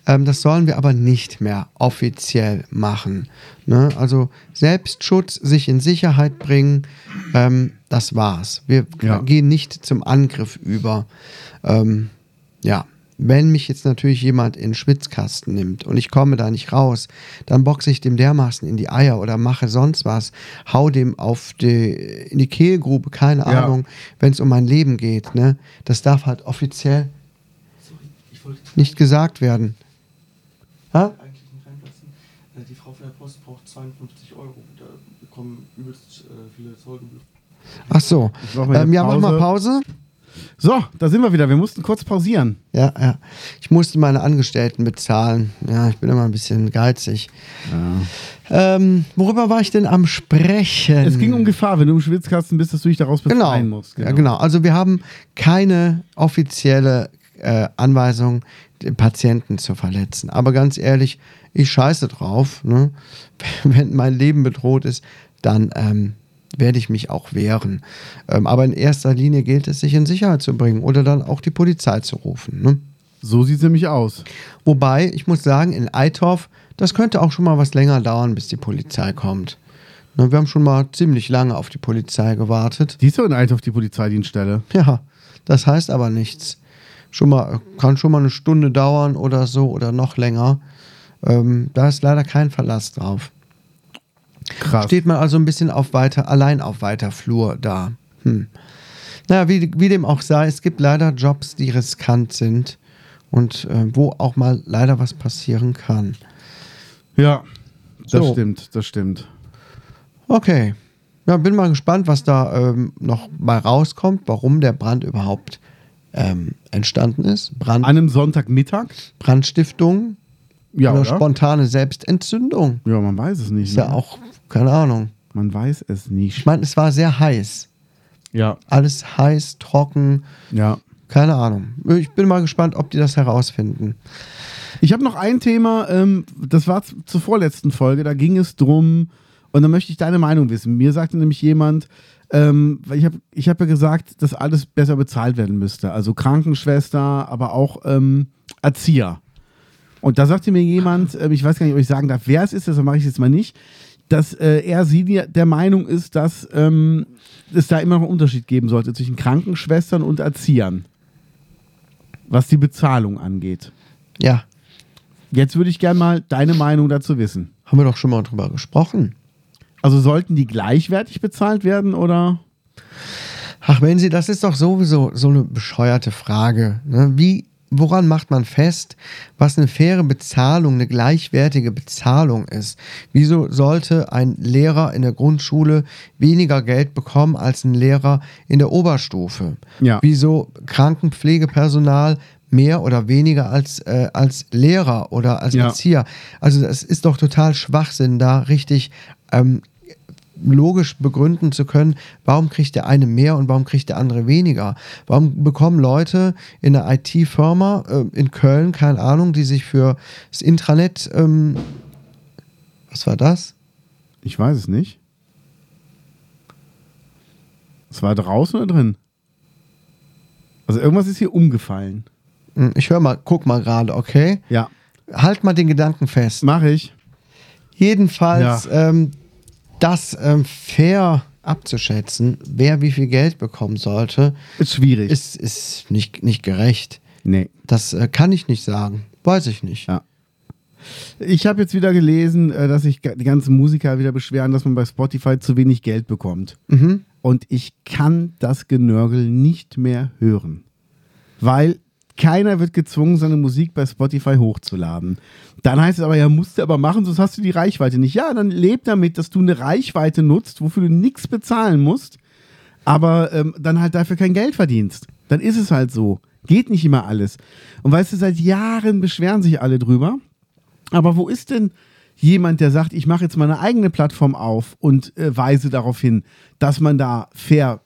Ähm, das sollen wir aber nicht mehr offiziell machen. Ne? Also Selbstschutz, sich in Sicherheit bringen, ähm, das war's. Wir Ja. gehen nicht zum Angriff über. Ähm, ja. Wenn mich jetzt natürlich jemand in den Schwitzkasten nimmt und ich komme da nicht raus, dann boxe ich dem dermaßen in die Eier oder mache sonst was, hau dem auf die, in die Kehlgrube, keine Ja. Ahnung, wenn es um mein Leben geht. Ne? Das darf halt offiziell nicht gesagt werden. Ha? Äh, Die Frau von der Post braucht 52 Euro. Da bekommen übelst äh, viele Zeugen. Ach so. Ähm, ja, mach mal Pause. So, da sind wir wieder. Wir mussten kurz pausieren. Ja, ja. Ich musste meine Angestellten bezahlen. Ja, ich bin immer ein bisschen geizig. Ähm, worüber war ich denn am Sprechen? Es ging um Gefahr, wenn du im Schwitzkasten bist, dass du dich daraus genau. befreien musst. Ja, genau. Also wir haben keine offizielle äh, Anweisung, den Patienten zu verletzen. Aber ganz ehrlich, ich scheiße drauf. Ne? Wenn mein Leben bedroht ist, dann ähm, werde ich mich auch wehren. Ähm, aber in erster Linie gilt es, sich in Sicherheit zu bringen oder dann auch die Polizei zu rufen. Ne? So sieht es nämlich aus. Wobei, ich muss sagen, in Eitorf, das könnte auch schon mal was länger dauern, bis die Polizei kommt. Ne, wir haben schon mal ziemlich lange auf die Polizei gewartet. Die ist doch in Althoff, die Polizeidienststelle. Ja, das heißt aber nichts. Schon mal, kann schon mal eine Stunde dauern oder so oder noch länger. Ähm, da ist leider kein Verlass drauf. Krass. Steht man also ein bisschen auf weiter, allein auf weiter Flur da. Hm. Naja, wie, wie dem auch sei, es gibt leider Jobs, die riskant sind und äh, wo auch mal leider was passieren kann. ja, das So. stimmt, das stimmt. Okay. Ja, bin mal gespannt, was da ähm, noch mal rauskommt, warum der Brand überhaupt ähm, entstanden ist. Brand, An einem Sonntagmittag? Brandstiftung Ja, oder oder? spontane Selbstentzündung. Ja, man weiß es nicht. Ist ja ne? auch, keine Ahnung. Man weiß es Ich nicht. meine, es war sehr heiß. Ja, Alles heiß, trocken, ja. keine Ahnung. Ich bin mal gespannt, ob die das herausfinden. Ich habe noch ein Thema, ähm, das war zur vorletzten Folge, da ging es drum, und da möchte ich deine Meinung wissen. Mir sagte nämlich jemand, ähm, weil ich habe ich hab ja gesagt, dass alles besser bezahlt werden müsste. Also Krankenschwester, aber auch ähm, Erzieher. Und da sagte mir jemand, ähm, ich weiß gar nicht, ob ich sagen darf, wer es ist, deshalb mache ich es jetzt mal nicht, dass äh, er sie die- der Meinung ist, dass ähm, es da immer noch einen Unterschied geben sollte zwischen Krankenschwestern und Erziehern, was die Bezahlung angeht. Ja, Jetzt würde ich gerne mal deine Meinung dazu wissen. haben wir doch schon mal drüber gesprochen. Also sollten die gleichwertig bezahlt werden oder? Ach, wenn Sie, das ist doch sowieso so eine bescheuerte Frage. Ne? Wie, woran macht man fest, was eine faire Bezahlung, eine gleichwertige Bezahlung ist? Wieso sollte ein Lehrer in der Grundschule weniger Geld bekommen als ein Lehrer in der Oberstufe? Ja. Wieso Krankenpflegepersonal mehr oder weniger als, äh, als Lehrer oder als Ja. Erzieher? Also das ist doch total Schwachsinn, da richtig ähm, logisch begründen zu können, warum kriegt der eine mehr und warum kriegt der andere weniger. Warum bekommen Leute in einer IT-Firma äh, in Köln, keine Ahnung, die sich für das Intranet, ähm, was war das? Ich weiß es nicht. Es war draußen oder drin? Also irgendwas ist hier umgefallen. Hm, Ich höre mal, guck mal gerade, okay? Ja, Halt mal den Gedanken fest. mache ich. Jedenfalls, ähm, das ähm, fair abzuschätzen, wer wie viel Geld bekommen sollte, Ist schwierig. ist, ist nicht, nicht gerecht. nee. Das äh, kann ich nicht sagen. Weiß ich nicht. Ja. Ich habe jetzt wieder gelesen, äh, dass sich die ganzen Musiker wieder beschweren, dass man bei Spotify zu wenig Geld bekommt. Mhm. Und ich kann das Genörgel nicht mehr hören. Weil keiner wird gezwungen, seine Musik bei Spotify hochzuladen. Dann heißt es aber, ja, musst du aber machen, sonst hast du die Reichweite nicht. Ja, dann leb damit, dass du eine Reichweite nutzt, wofür du nichts bezahlen musst, aber ähm, dann halt dafür kein Geld verdienst. Dann ist es halt so. Geht nicht immer alles. Und weißt du, seit Jahren beschweren sich alle drüber. Aber wo ist denn jemand, der sagt, ich mache jetzt meine eigene Plattform auf und äh, weise darauf hin, dass man da fair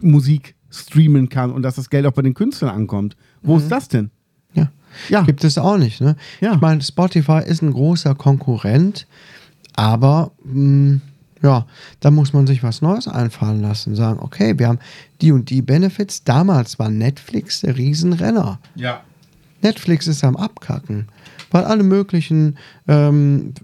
Musik streamen kann und dass das Geld auch bei den Künstlern ankommt? Wo ist das denn? Ja. Ja. Gibt es auch nicht. Ne? Ja. Ich meine, Spotify ist ein großer Konkurrent, aber mh, ja, da muss man sich was Neues einfallen lassen. Sagen, okay, wir haben die und die Benefits. Damals war Netflix der Riesenrenner. Ja. Netflix ist am Abkacken, weil alle möglichen ähm,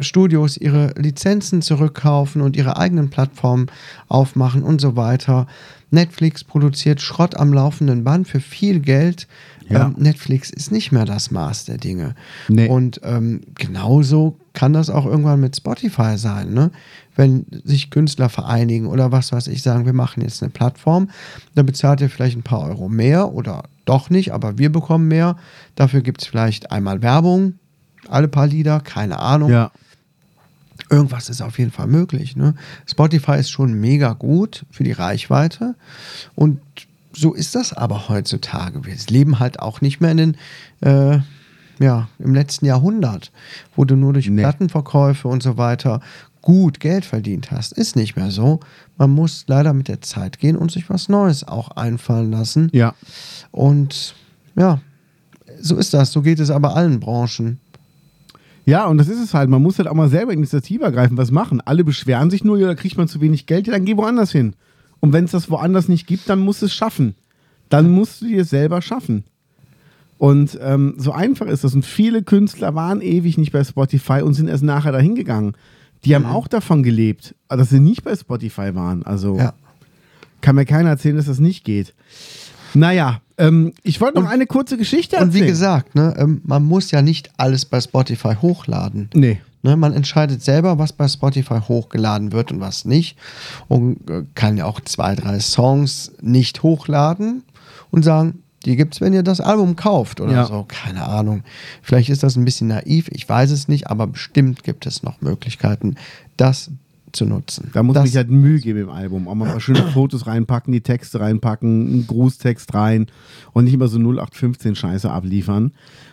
Studios ihre Lizenzen zurückkaufen und ihre eigenen Plattformen aufmachen und so weiter. Netflix produziert Schrott am laufenden Band für viel Geld. Ja. Ähm, Netflix ist nicht mehr das Maß der Dinge. Nee. Und ähm, genauso kann das auch irgendwann mit Spotify sein, ne? Wenn sich Künstler vereinigen oder was weiß ich, sagen, wir machen jetzt eine Plattform, da bezahlt ihr vielleicht ein paar Euro mehr oder doch nicht, aber wir bekommen mehr. Dafür gibt es vielleicht einmal Werbung, alle paar Lieder, keine Ahnung. Ja. Irgendwas ist auf jeden Fall möglich. Ne? Spotify ist schon mega gut für die Reichweite und so ist das aber heutzutage. Wir leben halt auch nicht mehr in den, äh, ja, im letzten Jahrhundert, wo du nur durch Nee. Plattenverkäufe und so weiter gut Geld verdient hast. Ist nicht mehr so. Man muss leider mit der Zeit gehen und sich was Neues auch einfallen lassen. Ja. Und ja, so ist das. So geht es aber allen Branchen. Ja, und das ist es halt. Man muss halt auch mal selber Initiative ergreifen, was machen. Alle beschweren sich nur, ja, da kriegt man zu wenig Geld, ja, dann geh woanders hin. Und wenn es das woanders nicht gibt, dann musst du es schaffen. Dann musst du dir es selber schaffen. Und ähm, so einfach ist das. Und viele Künstler waren ewig nicht bei Spotify und sind erst nachher dahin gegangen. Die haben auch davon gelebt, dass sie nicht bei Spotify waren. Also Ja. kann mir keiner erzählen, dass das nicht geht. Naja, ähm, ich wollte noch eine kurze Geschichte erzählen. Und wie gesagt, ne, ähm, man muss ja nicht alles bei Spotify hochladen. Nee. Ne, man entscheidet selber, was bei Spotify hochgeladen wird und was nicht. Und äh, kann ja auch zwei, drei Songs nicht hochladen und sagen, die gibt's, wenn ihr das Album kauft oder Ja. so. Keine Ahnung. Vielleicht ist das ein bisschen naiv, ich weiß es nicht, aber bestimmt gibt es noch Möglichkeiten, das zu nutzen. Da muss das, sich halt Mühe geben im Album. Auch mal schöne Fotos reinpacken, die Texte reinpacken, einen Grußtext rein und nicht immer so 0815 Scheiße abliefern.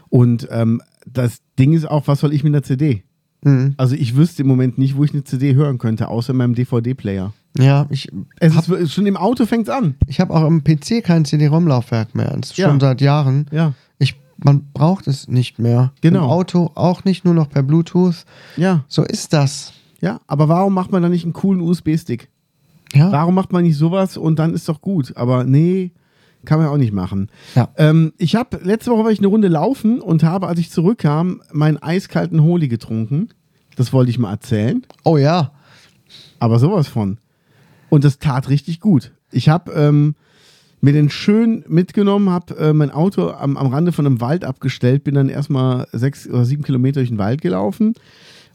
Und ähm, das Ding ist auch, was soll ich mit einer CD? Mhm. Also ich wüsste im Moment nicht, wo ich eine CD hören könnte, außer in meinem DVD-Player. Ja, ich Es ist schon im Auto fängt's an. Ich habe auch am PC kein CD-ROM-Laufwerk mehr. Das ist Ja. schon seit Jahren. Ja. Ich, man braucht es nicht mehr. Genau. Im Auto auch nicht, nur noch per Bluetooth. Ja. So ist das. Ja, aber warum macht man dann nicht einen coolen USB-Stick? Ja. Warum macht man nicht sowas und dann ist doch gut? Aber nee, kann man auch nicht machen. Ja. Ähm, ich habe letzte Woche war ich eine Runde laufen und habe, als ich zurückkam, meinen eiskalten Holi getrunken. Das wollte ich mal erzählen, Oh ja. aber sowas von. Und das tat richtig gut. Ich habe ähm, mir den schön mitgenommen, habe äh, mein Auto am, am Rande von einem Wald abgestellt, bin dann erstmal sechs oder sieben Kilometer durch den Wald gelaufen.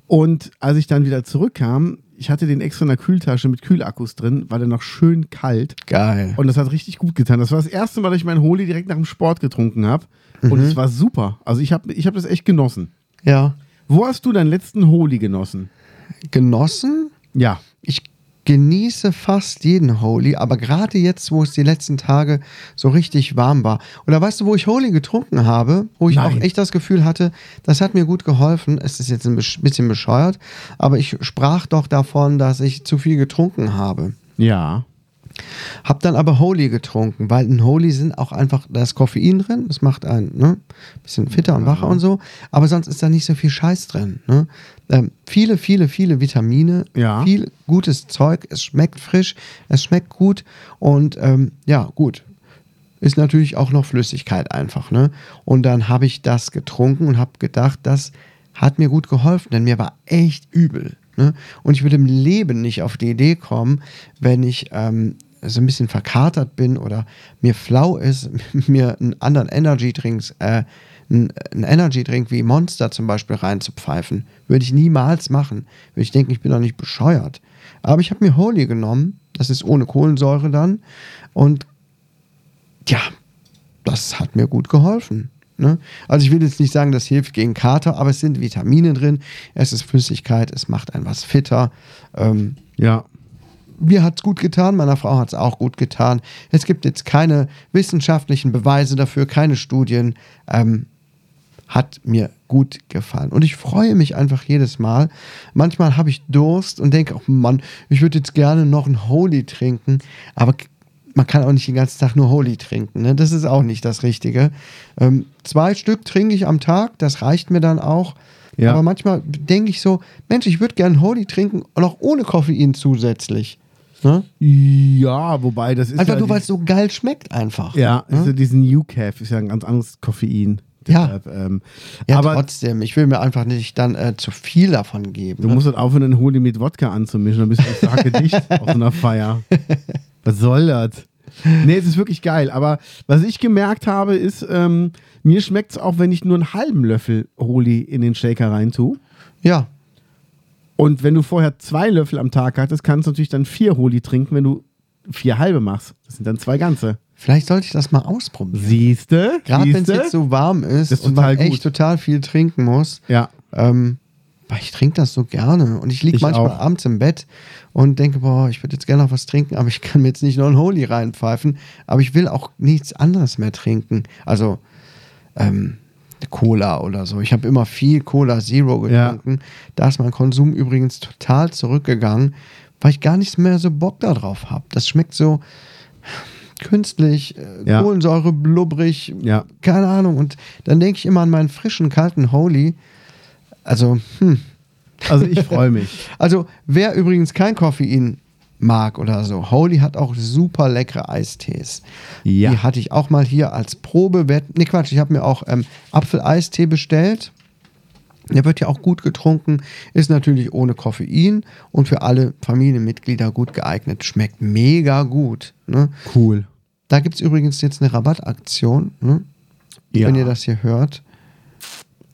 Und als ich dann wieder zurückkam, ich hatte den extra in der Kühltasche mit Kühlakkus drin, war der noch schön kalt. Geil. Und das hat richtig gut getan. Das war das erste Mal, dass ich meinen Holi direkt nach dem Sport getrunken habe. Und es war super. Also ich habe ich hab das echt genossen. ja. Wo hast du deinen letzten Holi genossen? Genossen? Ja. Ich genieße fast jeden Holy, aber gerade jetzt, wo es die letzten Tage so richtig warm war. Oder weißt du, wo ich Holy getrunken habe, wo ich Nein. auch echt das Gefühl hatte, das hat mir gut geholfen. Es ist jetzt ein bisschen bescheuert, aber ich sprach doch davon, dass ich zu viel getrunken habe. Ja. Hab dann aber Holy getrunken, weil in Holy sind auch einfach, da ist Koffein drin, das macht einen ne, bisschen fitter und wacher und so, aber sonst ist da nicht so viel Scheiß drin. Ne? Ähm, viele, viele, viele Vitamine, Ja. viel gutes Zeug, es schmeckt frisch, es schmeckt gut und ähm, ja, gut. Ist natürlich auch noch Flüssigkeit einfach. Ne? Und dann habe ich das getrunken und habe gedacht, das hat mir gut geholfen, denn mir war echt übel. Ne? Und ich würde im Leben nicht auf die Idee kommen, wenn ich ähm, so ein bisschen verkatert bin oder mir flau ist, mir einen anderen Energy Drinks, äh, einen einen Energy Drink wie Monster zum Beispiel reinzupfeifen. Würde ich niemals machen. Würde ich denken, ich bin doch nicht bescheuert. Aber ich habe mir Holy genommen, das ist ohne Kohlensäure dann. Und ja, das hat mir gut geholfen. Ne? Also ich will jetzt nicht sagen, das hilft gegen Kater, aber es sind Vitamine drin, es ist Flüssigkeit, es macht einen was fitter. Ähm, Ja. mir hat es gut getan, meiner Frau hat es auch gut getan. Es gibt jetzt keine wissenschaftlichen Beweise dafür, keine Studien. Ähm, hat mir gut gefallen. Und ich freue mich einfach jedes Mal. Manchmal habe ich Durst und denke, oh Mann, ich würde jetzt gerne noch ein Holy trinken, aber man kann auch nicht den ganzen Tag nur Holy trinken. Ne? Das ist auch nicht das Richtige. Ähm, zwei Stück trinke ich am Tag, das reicht mir dann auch. Ja. Aber manchmal denke ich so, Mensch, ich würde gerne Holy trinken, und auch ohne Koffein zusätzlich. Ne? Ja, wobei das ist Einfach ja nur, weil es so geil schmeckt einfach. Ja, ne? ja diesen UCAF ist ja ein ganz anderes Koffein. Ja. Ähm, Ja, aber trotzdem, ich will mir einfach nicht dann äh, zu viel davon geben. du ne? musst halt aufhören, den Holy mit Wodka anzumischen, dann bist du Sage dicht auf so einer Feier. Was soll das? Nee, es ist wirklich geil. Aber was ich gemerkt habe, ist, ähm, mir schmeckt es auch, wenn ich nur einen halben Löffel Holy in den Shaker rein tue. ja, Und wenn du vorher zwei Löffel am Tag hattest, kannst du natürlich dann vier Holy trinken, wenn du vier halbe machst. Das sind dann zwei ganze. Vielleicht sollte ich das mal ausprobieren. Siehste? Gerade wenn es jetzt so warm ist, Das ist und man echt gut. total viel trinken muss. Ja. Ähm, weil ich trinke das so gerne. Und ich liege manchmal auch. abends im Bett und denke, boah, ich würde jetzt gerne noch was trinken, aber ich kann mir jetzt nicht noch ein Holy reinpfeifen. Aber ich will auch nichts anderes mehr trinken. Also ähm, Cola oder so. Ich habe immer viel Cola Zero Ja. getrunken. Da ist mein Konsum übrigens total zurückgegangen, weil ich gar nichts mehr so Bock darauf habe. Das schmeckt so künstlich, äh, Ja. Kohlensäure, blubbrig, Ja. keine Ahnung. Und dann denke ich immer an meinen frischen, kalten Holy. Also, hm. Also ich freue mich. Also, wer übrigens kein Koffein mag oder so, Holy hat auch super leckere Eistees. Ja. Die hatte ich auch mal hier als Probe. Ne, Quatsch, ich habe mir auch ähm, Apfeleistee bestellt. Der wird ja auch gut getrunken, ist natürlich ohne Koffein und für alle Familienmitglieder gut geeignet. Schmeckt mega gut. Ne? Cool. Da gibt es übrigens jetzt eine Rabattaktion, ne? Ja. wenn ihr das hier hört.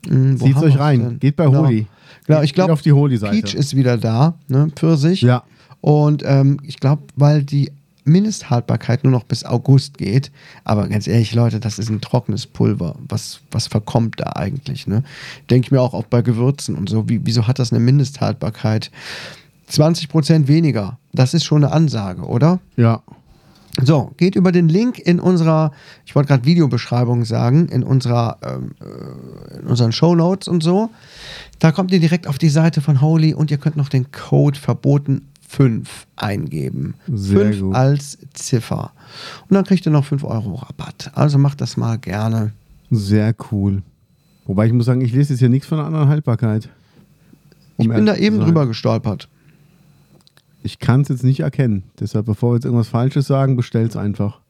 Hm, haben euch rein. denn? Geht bei Genau. Holy. Genau, ich glaube, auf die Holy-Seite. Peach ist wieder da, ne? Pfirsich. Ja. Und ähm, ich glaube, weil die Mindesthaltbarkeit nur noch bis August geht, aber ganz ehrlich, Leute, das ist ein trockenes Pulver. Was, was verkommt da eigentlich? Ne? Denke ich mir auch, auch bei Gewürzen und so. Wie, wieso hat das eine Mindesthaltbarkeit? 20% weniger. Das ist schon eine Ansage, oder? Ja. So, geht über den Link in unserer, ich wollte gerade Videobeschreibung sagen, in unserer, ähm, äh, in unseren Show Notes und so. Da kommt ihr direkt auf die Seite von Holy und ihr könnt noch den Code verboten 5 eingeben. Sehr 5 gut. als Ziffer. Und dann kriegt ihr noch 5 Euro Rabatt. Also macht das mal gerne. Sehr cool. Wobei ich muss sagen, ich lese jetzt hier nichts von einer anderen Haltbarkeit. Um Ich bin da eben drüber gestolpert. Ich kann es jetzt nicht erkennen. Deshalb, bevor wir jetzt irgendwas Falsches sagen, bestell's einfach.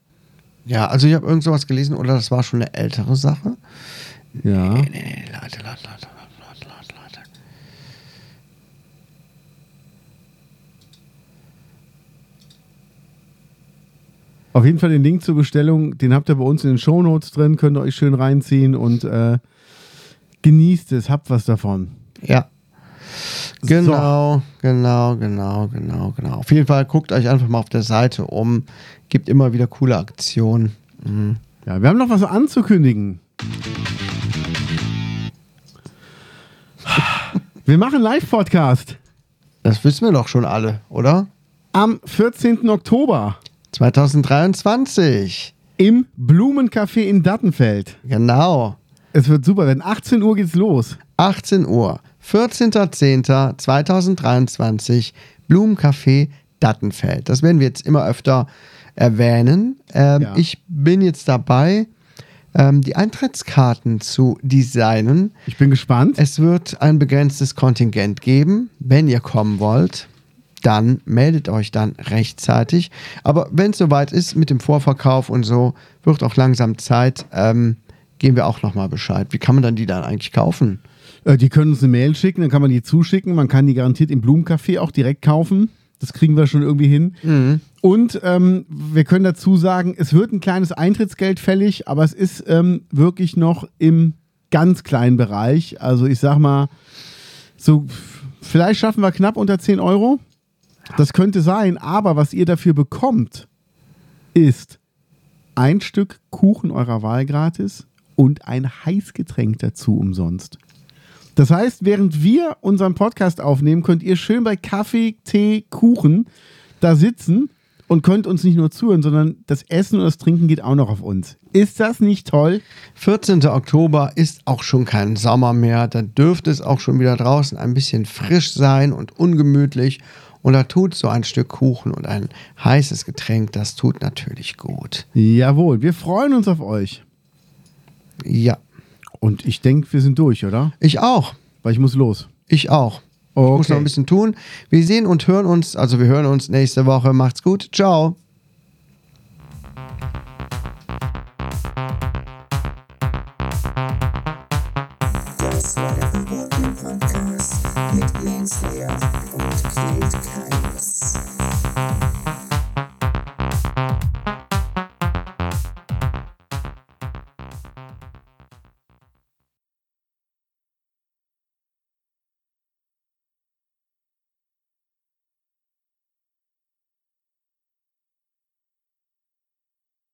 Ja, also ich habe irgend sowas gelesen oder das war schon eine ältere Sache. Ja. Nee, nee, nee, Leute, Leute, Leute, Leute, Leute, Leute. Auf jeden Fall den Link zur Bestellung, den habt ihr bei uns in den Shownotes drin, könnt ihr euch schön reinziehen und äh, genießt es, habt was davon. Ja. Genau, genau, genau, genau, genau. Auf jeden Fall guckt euch einfach mal auf der Seite um. Gibt immer wieder coole Aktionen. Mhm. Ja, wir haben noch was anzukündigen. Wir machen einen Live-Podcast Das wissen wir doch schon alle, oder? am 14. Oktober 2023. im Blumencafé in Dattenfeld. Genau. Es wird super, denn 18 Uhr geht's los. 18 Uhr. 14.10.2023. Blumencafé Dattenfeld. Das werden wir jetzt immer öfter erwähnen. Ähm, Ja. Ich bin jetzt dabei, ähm, die Eintrittskarten zu designen. Ich bin gespannt. Es wird ein begrenztes Kontingent geben. Wenn ihr kommen wollt, dann meldet euch dann rechtzeitig. Aber wenn es soweit ist mit dem Vorverkauf und so, wird auch langsam Zeit, ähm, geben wir auch nochmal Bescheid. Wie kann man dann die dann eigentlich kaufen? Äh, die können uns eine Mail schicken, dann kann man die zuschicken. Man kann die garantiert im Blumencafé auch direkt kaufen. Das kriegen wir schon irgendwie hin. Und ähm, wir können dazu sagen, es wird ein kleines Eintrittsgeld fällig, aber es ist ähm, wirklich noch im ganz kleinen Bereich. Also ich sag mal, so vielleicht schaffen wir knapp unter 10 Euro. Das könnte sein, aber was ihr dafür bekommt, ist ein Stück Kuchen eurer Wahl gratis und ein Heißgetränk dazu umsonst. Das heißt, während wir unseren Podcast aufnehmen, könnt ihr schön bei Kaffee, Tee, Kuchen da sitzen und könnt uns nicht nur zuhören, sondern das Essen und das Trinken geht auch noch auf uns. Ist das nicht toll? 14. Oktober ist auch schon kein Sommer mehr. Da dürfte es auch schon wieder draußen ein bisschen frisch sein und ungemütlich. Und da tut so ein Stück Kuchen und ein heißes Getränk, das tut natürlich gut. Jawohl, wir freuen uns auf euch. Ja, Und ich denke, wir sind durch, oder? ich auch. Weil ich muss los. Ich auch. Ich muss Okay. noch ein bisschen tun. Wir sehen und hören uns, also wir hören uns nächste Woche. Macht's gut. Ciao.